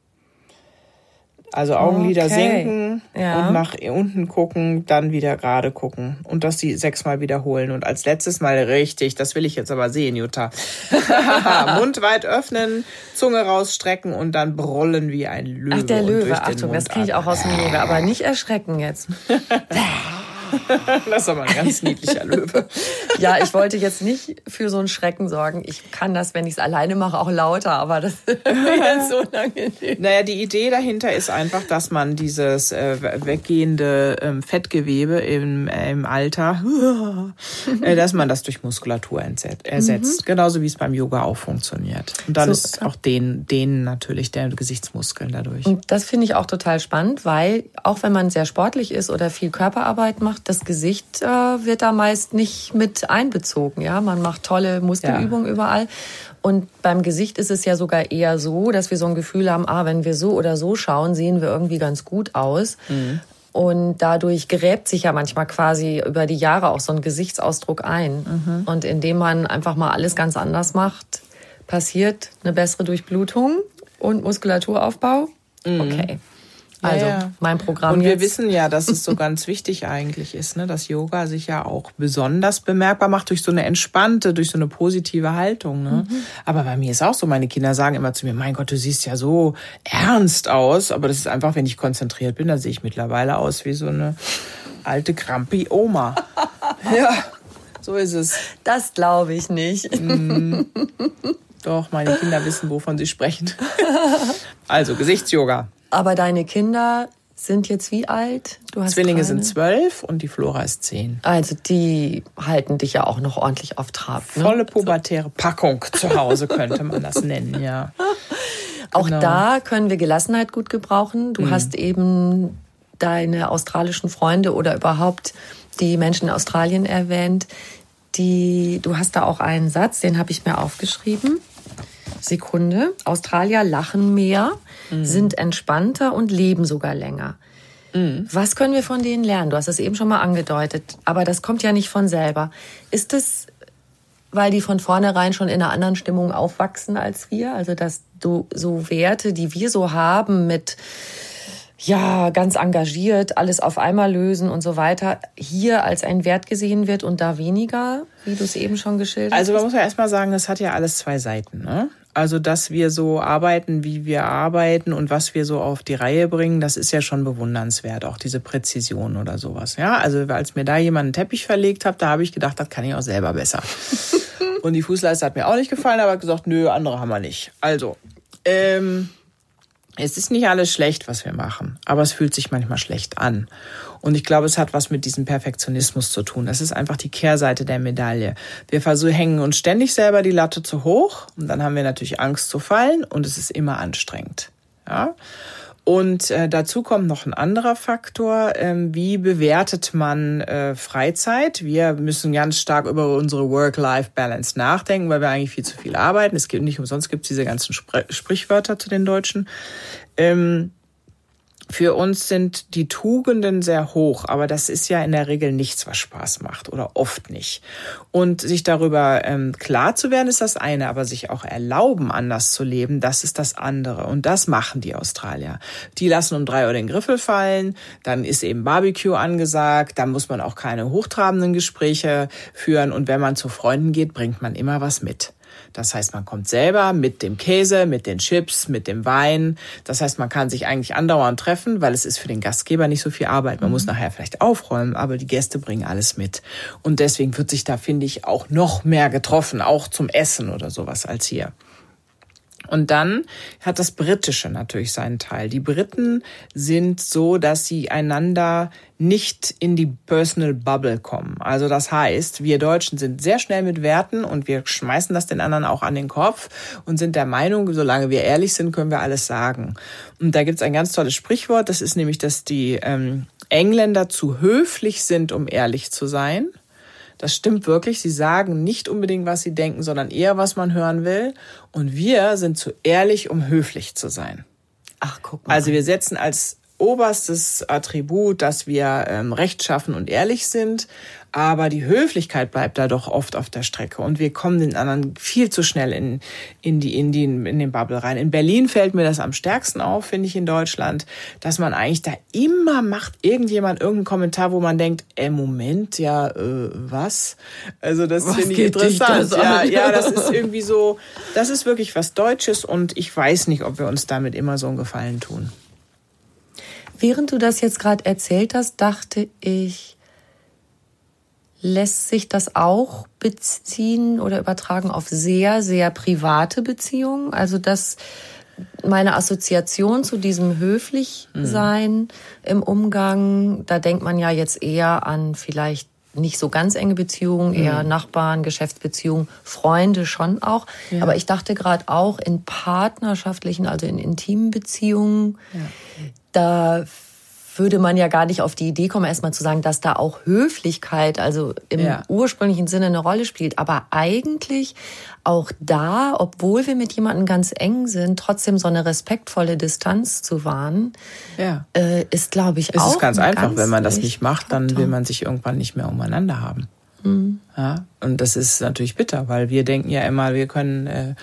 Also Augenlider Okay. senken Ja. und nach unten gucken, dann wieder gerade gucken. Und das die sechsmal wiederholen. Und als letztes Mal richtig, das will ich jetzt aber sehen, Jutta. *laughs* *laughs* Mund weit öffnen, Zunge rausstrecken und dann brüllen wie ein Löwe. Ach, der Löwe. Achtung, das kriege ich auch aus dem Yoga. Aber nicht erschrecken jetzt. *laughs* *laughs* Das ist aber ein ganz niedlicher Löwe. Ja, ich wollte jetzt nicht für so einen Schrecken sorgen. Ich kann das, wenn ich es alleine mache, auch lauter, aber das *laughs* ist jetzt so unangenehm. Naja, die Idee dahinter ist einfach, dass man dieses äh, weggehende ähm, Fettgewebe im, äh, im Alter, *laughs* äh, dass man das durch Muskulatur entset- ersetzt. Genauso wie es beim Yoga auch funktioniert. Und dann So, ist auch den, denen natürlich der Gesichtsmuskeln dadurch. Und das finde ich auch total spannend, weil auch wenn man sehr sportlich ist oder viel Körperarbeit macht, das Gesicht äh, wird da meist nicht mit einbezogen. Ja, man macht tolle Muskelübungen überall. Und beim Gesicht ist es ja sogar eher so, dass wir so ein Gefühl haben, ah, wenn wir so oder so schauen, sehen wir irgendwie ganz gut aus. Und dadurch gräbt sich ja manchmal quasi über die Jahre auch so ein Gesichtsausdruck ein. Und indem man einfach mal alles ganz anders macht, passiert eine bessere Durchblutung und Muskulaturaufbau. Okay. Also Ja, ja. mein Programm Und wir jetzt. wissen ja, dass es so *laughs* ganz wichtig eigentlich ist, ne, dass Yoga sich ja auch besonders bemerkbar macht durch so eine entspannte, durch so eine positive Haltung. Ne? Aber bei mir ist auch so, meine Kinder sagen immer zu mir, mein Gott, du siehst ja so ernst aus. Aber das ist einfach, wenn ich konzentriert bin, dann sehe ich mittlerweile aus wie so eine alte Krampi Oma. *laughs* ja, so ist es. Das glaube ich nicht. Doch, meine Kinder wissen, wovon sie sprechen. *laughs* also, Gesichtsyoga. Aber deine Kinder sind jetzt wie alt? Du hast Zwillinge keine? sind zwölf und die Flora ist zehn. Also die halten dich ja auch noch ordentlich auf Trab. Ne? Volle pubertäre Packung zu Hause könnte man das nennen, ja. *laughs* Auch Genau. da können wir Gelassenheit gut gebrauchen. Mhm. Du hast eben deine australischen Freunde oder überhaupt die Menschen in Australien erwähnt. Die, du hast da auch einen Satz, den habe ich mir aufgeschrieben. Sekunde. Australier lachen mehr, Mhm. sind entspannter und leben sogar länger. Was können wir von denen lernen? Du hast es eben schon mal angedeutet, aber das kommt ja nicht von selber. Ist es, weil die von vornherein schon in einer anderen Stimmung aufwachsen als wir? Also, dass du so Werte, die wir so haben mit, ja, ganz engagiert, alles auf einmal lösen und so weiter, hier als ein Wert gesehen wird und da weniger, wie du es eben schon geschildert Also man hast? muss ja erstmal sagen, das hat ja alles zwei Seiten. Ne? Also, dass wir so arbeiten, wie wir arbeiten und was wir so auf die Reihe bringen, das ist ja schon bewundernswert, auch diese Präzision oder sowas. Ja, also als mir da jemand einen Teppich verlegt hat, da habe ich gedacht, das kann ich auch selber besser. *laughs* und die Fußleiste hat mir auch nicht gefallen, aber gesagt, nö, andere haben wir nicht. Also, ähm, es ist nicht alles schlecht, was wir machen, aber es fühlt sich manchmal schlecht an. Und ich glaube, es hat was mit diesem Perfektionismus zu tun. Das ist einfach die Kehrseite der Medaille. Wir versuchen, hängen uns ständig selber die Latte zu hoch und dann haben wir natürlich Angst zu fallen und es ist immer anstrengend. Ja? Und äh, dazu kommt noch ein anderer Faktor. Ähm, wie bewertet man äh, Freizeit? Wir müssen ganz stark über unsere Work-Life-Balance nachdenken, weil wir eigentlich viel zu viel arbeiten. Es gibt nicht umsonst gibt es diese ganzen Spr Sprichwörter zu den Deutschen. Ähm, für uns sind die Tugenden sehr hoch, aber das ist ja in der Regel nichts, was Spaß macht oder oft nicht. Und sich darüber ähm, klar zu werden, ist das eine, aber sich auch erlauben, anders zu leben, das ist das andere. Und das machen die Australier. Die lassen um drei Uhr den Griffel fallen, dann ist eben Barbecue angesagt, dann muss man auch keine hochtrabenden Gespräche führen und wenn man zu Freunden geht, bringt man immer was mit. Das heißt, man kommt selber mit dem Käse, mit den Chips, mit dem Wein. Das heißt, man kann sich eigentlich andauernd treffen, weil es ist für den Gastgeber nicht so viel Arbeit. Man mhm. muss nachher vielleicht aufräumen, aber die Gäste bringen alles mit. Und deswegen wird sich da, finde ich, auch noch mehr getroffen, auch zum Essen oder sowas als hier. Und dann hat das Britische natürlich seinen Teil. Die Briten sind so, dass sie einander nicht in die Personal Bubble kommen. Also das heißt, wir Deutschen sind sehr schnell mit Werten und wir schmeißen das den anderen auch an den Kopf und sind der Meinung, solange wir ehrlich sind, können wir alles sagen. Und da gibt's ein ganz tolles Sprichwort, das ist nämlich, dass die ähm, Engländer zu höflich sind, um ehrlich zu sein. Das stimmt wirklich. Sie sagen nicht unbedingt, was sie denken, sondern eher, was man hören will. Und wir sind zu ehrlich, um höflich zu sein. Ach, guck mal. Also wir setzen als oberstes Attribut, dass wir ähm, rechtschaffen und ehrlich sind. Aber die Höflichkeit bleibt da doch oft auf der Strecke und wir kommen den anderen viel zu schnell in, in die, in die, in den Bubble rein. In Berlin fällt mir das am stärksten auf, finde ich in Deutschland, dass man eigentlich da immer macht irgendjemand irgendeinen Kommentar, wo man denkt, ey, Moment, ja, äh, was? Also das finde ich interessant. Ja, ja, das ist irgendwie so, das ist wirklich was Deutsches und ich weiß nicht, ob wir uns damit immer so einen Gefallen tun. Während du das jetzt gerade erzählt hast, dachte ich, lässt sich das auch beziehen oder übertragen auf sehr, sehr private Beziehungen. Also dass meine Assoziation zu diesem Höflichsein mhm. im Umgang, da denkt man ja jetzt eher an vielleicht nicht so ganz enge Beziehungen, eher mhm. Nachbarn, Geschäftsbeziehungen, Freunde schon auch. Ja. Aber ich dachte gerade auch in partnerschaftlichen, also in intimen Beziehungen, ja da würde man ja gar nicht auf die Idee kommen, erstmal zu sagen, dass da auch Höflichkeit, also im ja. ursprünglichen Sinne eine Rolle spielt. Aber eigentlich auch da, obwohl wir mit jemandem ganz eng sind, trotzdem so eine respektvolle Distanz zu wahren, ja. äh, ist, glaube ich, es auch. Es ist ganz einfach. Ganz Wenn man das nicht macht, dann will man sich irgendwann nicht mehr umeinander haben. Mhm. Ja, und das ist natürlich bitter, weil wir denken ja immer, wir können äh,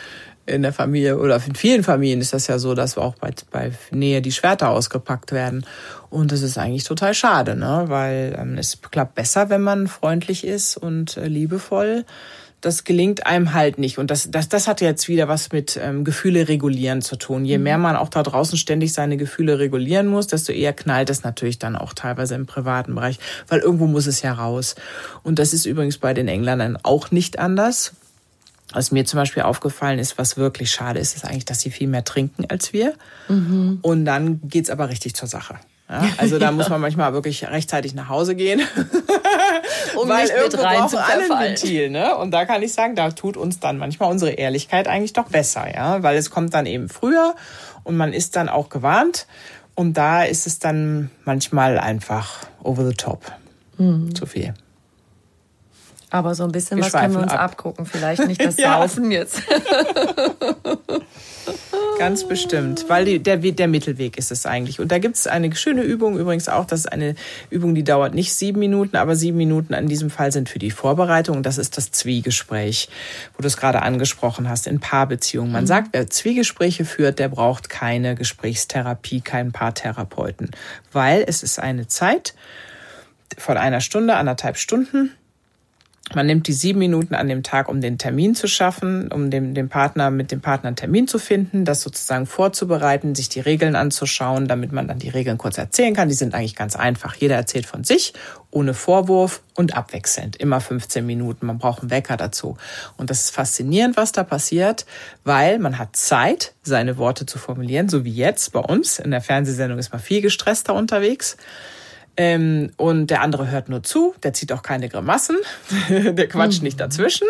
in der Familie oder in vielen Familien ist das ja so, dass auch bei, bei Nähe die Schwerter ausgepackt werden. Und das ist eigentlich total schade, ne? weil ähm, es klappt besser, wenn man freundlich ist und äh, liebevoll. Das gelingt einem halt nicht. Und das, das, das hat jetzt wieder was mit ähm, Gefühle regulieren zu tun. Je mehr mhm. man auch da draußen ständig seine Gefühle regulieren muss, desto eher knallt es natürlich dann auch teilweise im privaten Bereich, weil irgendwo muss es ja raus. Und das ist übrigens bei den Engländern auch nicht anders was mir zum Beispiel aufgefallen ist, was wirklich schade ist, ist eigentlich, dass sie viel mehr trinken als wir. Mhm. Und dann geht's aber richtig zur Sache. Ja, *laughs* also da muss man manchmal wirklich rechtzeitig nach Hause gehen. *laughs* um Weil nicht mit rein zu alle ein Ventil, ne? Und da kann ich sagen, da tut uns dann manchmal unsere Ehrlichkeit eigentlich doch besser, ja, weil es kommt dann eben früher und man ist dann auch gewarnt und da ist es dann manchmal einfach over the top. Mhm. Zu viel. Aber so ein bisschen wir was können wir uns ab. abgucken. Vielleicht nicht *laughs* das Saufen jetzt. *laughs* Ganz bestimmt, weil die, der, der Mittelweg ist es eigentlich. Und da gibt es eine schöne Übung übrigens auch. Das ist eine Übung, die dauert nicht sieben Minuten, aber sieben Minuten in diesem Fall sind für die Vorbereitung. Das ist das Zwiegespräch, wo du es gerade angesprochen hast, in Paarbeziehungen. Man mhm. sagt, wer Zwiegespräche führt, der braucht keine Gesprächstherapie, keinen Paartherapeuten. Weil es ist eine Zeit von einer Stunde, anderthalb Stunden, man nimmt die sieben Minuten an dem Tag, um den Termin zu schaffen, um dem, dem Partner mit dem Partner einen Termin zu finden, das sozusagen vorzubereiten, sich die Regeln anzuschauen, damit man dann die Regeln kurz erzählen kann. Die sind eigentlich ganz einfach. Jeder erzählt von sich, ohne Vorwurf und abwechselnd. Immer 15 Minuten. Man braucht einen Wecker dazu. Und das ist faszinierend, was da passiert, weil man hat Zeit, seine Worte zu formulieren, so wie jetzt bei uns. In der Fernsehsendung ist man viel gestresster unterwegs. Ähm, und der andere hört nur zu, der zieht auch keine Grimassen, *laughs* der quatscht nicht mhm. dazwischen.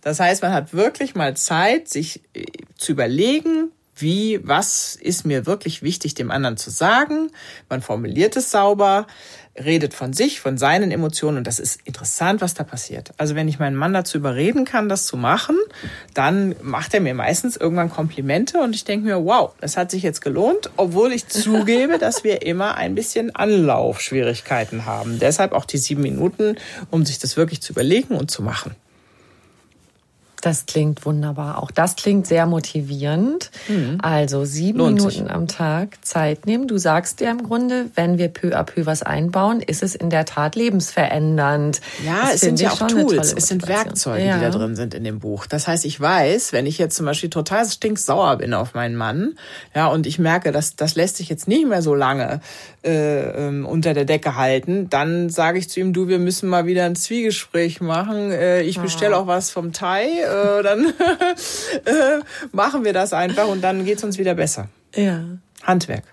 Das heißt, man hat wirklich mal Zeit, sich äh, zu überlegen, wie, was ist mir wirklich wichtig, dem anderen zu sagen. Man formuliert es sauber redet von sich, von seinen Emotionen und das ist interessant, was da passiert. Also wenn ich meinen Mann dazu überreden kann, das zu machen, dann macht er mir meistens irgendwann Komplimente und ich denke mir, wow, das hat sich jetzt gelohnt, obwohl ich zugebe, dass wir immer ein bisschen Anlaufschwierigkeiten haben. Deshalb auch die sieben Minuten, um sich das wirklich zu überlegen und zu machen. Das klingt wunderbar. Auch das klingt sehr motivierend. Mhm. Also sieben Lohnt Minuten sich. am Tag Zeit nehmen. Du sagst dir im Grunde, wenn wir peu à peu was einbauen, ist es in der Tat lebensverändernd. Ja, das es sind ja auch Tools, es sind Werkzeuge, ja. die da drin sind in dem Buch. Das heißt, ich weiß, wenn ich jetzt zum Beispiel total stinksauer bin auf meinen Mann, ja, und ich merke, dass das lässt sich jetzt nicht mehr so lange äh, ähm, unter der Decke halten, dann sage ich zu ihm, du, wir müssen mal wieder ein Zwiegespräch machen. Äh, ich bestelle auch was vom Thai äh, dann *laughs* äh, machen wir das einfach und dann geht's uns wieder besser. Ja. Handwerk.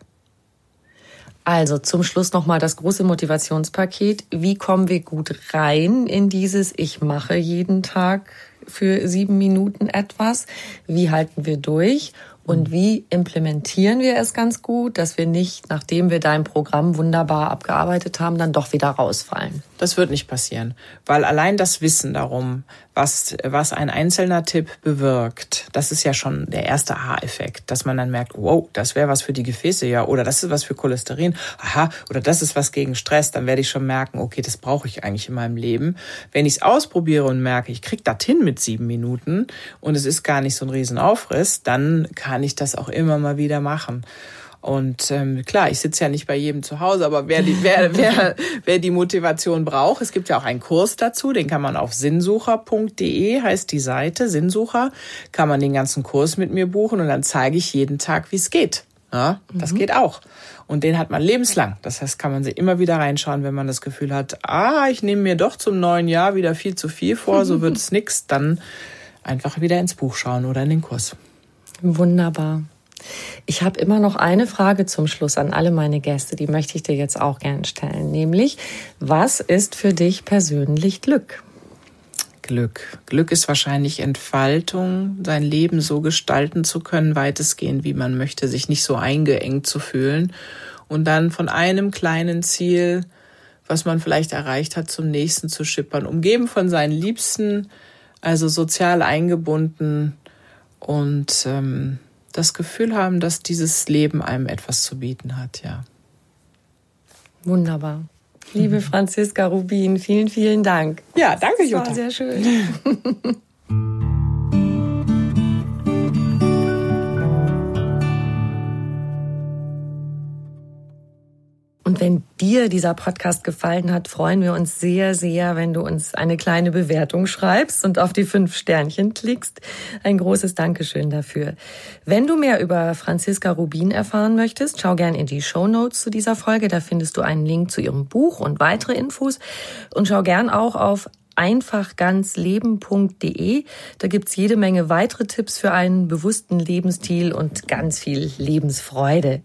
Also zum Schluss nochmal das große Motivationspaket. Wie kommen wir gut rein in dieses Ich mache jeden Tag für sieben Minuten etwas? Wie halten wir durch? Und wie implementieren wir es ganz gut, dass wir nicht, nachdem wir dein Programm wunderbar abgearbeitet haben, dann doch wieder rausfallen? Das wird nicht passieren, weil allein das Wissen darum, was, was ein einzelner Tipp bewirkt, das ist ja schon der erste Aha-Effekt, dass man dann merkt, wow, das wäre was für die Gefäße, ja, oder das ist was für Cholesterin, aha, oder das ist was gegen Stress, dann werde ich schon merken, okay, das brauche ich eigentlich in meinem Leben. Wenn ich es ausprobiere und merke, ich kriege das hin mit sieben Minuten und es ist gar nicht so ein Riesenaufriss, dann kann ich das auch immer mal wieder machen. Und ähm, klar, ich sitze ja nicht bei jedem zu Hause, aber wer die, wer, *laughs* wer, wer die Motivation braucht, es gibt ja auch einen Kurs dazu, den kann man auf sinnsucher.de, heißt die Seite, Sinnsucher, kann man den ganzen Kurs mit mir buchen und dann zeige ich jeden Tag, wie es geht. Ja, das mhm. geht auch. Und den hat man lebenslang. Das heißt, kann man sich immer wieder reinschauen, wenn man das Gefühl hat, ah, ich nehme mir doch zum neuen Jahr wieder viel zu viel vor, so *laughs* wird es nix, dann einfach wieder ins Buch schauen oder in den Kurs. Wunderbar. Ich habe immer noch eine Frage zum Schluss an alle meine Gäste, die möchte ich dir jetzt auch gerne stellen, nämlich was ist für dich persönlich Glück? Glück. Glück ist wahrscheinlich Entfaltung, sein Leben so gestalten zu können, weitestgehend, wie man möchte, sich nicht so eingeengt zu fühlen und dann von einem kleinen Ziel, was man vielleicht erreicht hat, zum nächsten zu schippern, umgeben von seinen Liebsten, also sozial eingebunden und ähm, das Gefühl haben, dass dieses Leben einem etwas zu bieten hat, ja. Wunderbar. Liebe mhm. Franziska Rubin, vielen, vielen Dank. Ja, danke, Jutta. Das war sehr schön. *laughs* wenn dir dieser Podcast gefallen hat, freuen wir uns sehr, sehr, wenn du uns eine kleine Bewertung schreibst und auf die fünf Sternchen klickst. Ein großes Dankeschön dafür. Wenn du mehr über Franziska Rubin erfahren möchtest, schau gern in die Show Notes zu dieser Folge. Da findest du einen Link zu ihrem Buch und weitere Infos. Und schau gern auch auf einfachganzleben.de. Da gibt's jede Menge weitere Tipps für einen bewussten Lebensstil und ganz viel Lebensfreude.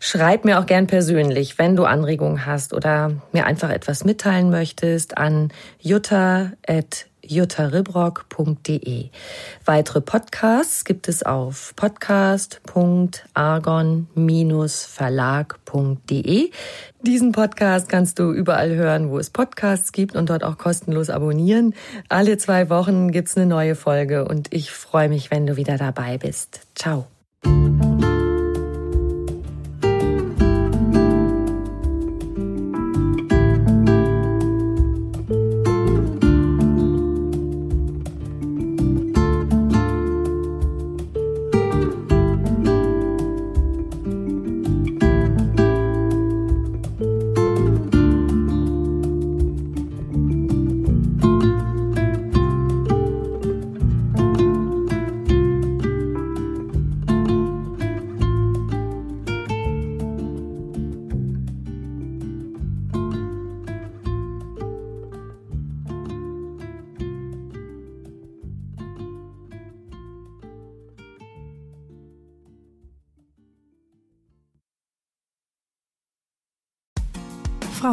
Schreib mir auch gern persönlich, wenn du Anregungen hast oder mir einfach etwas mitteilen möchtest an jutta@ juttaribrock.de. Weitere Podcasts gibt es auf podcast.argon-verlag.de. Diesen Podcast kannst du überall hören, wo es Podcasts gibt und dort auch kostenlos abonnieren. Alle zwei Wochen gibt's eine neue Folge und ich freue mich, wenn du wieder dabei bist. Ciao.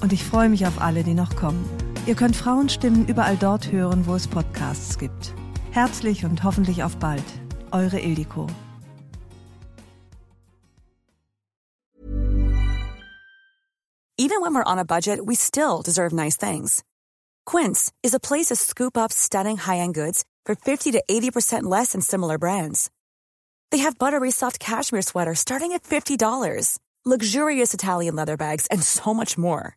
Und ich freue mich auf alle, die noch kommen. Ihr könnt Frauenstimmen überall dort hören, wo es Podcasts gibt. Herzlich und hoffentlich auf bald. Eure Ildiko. Even when we're on a budget, we still deserve nice things. Quince is a place to scoop up stunning high-end goods for 50 to 80% less than similar brands. They have buttery soft cashmere sweaters starting at $50, luxurious Italian leather bags, and so much more.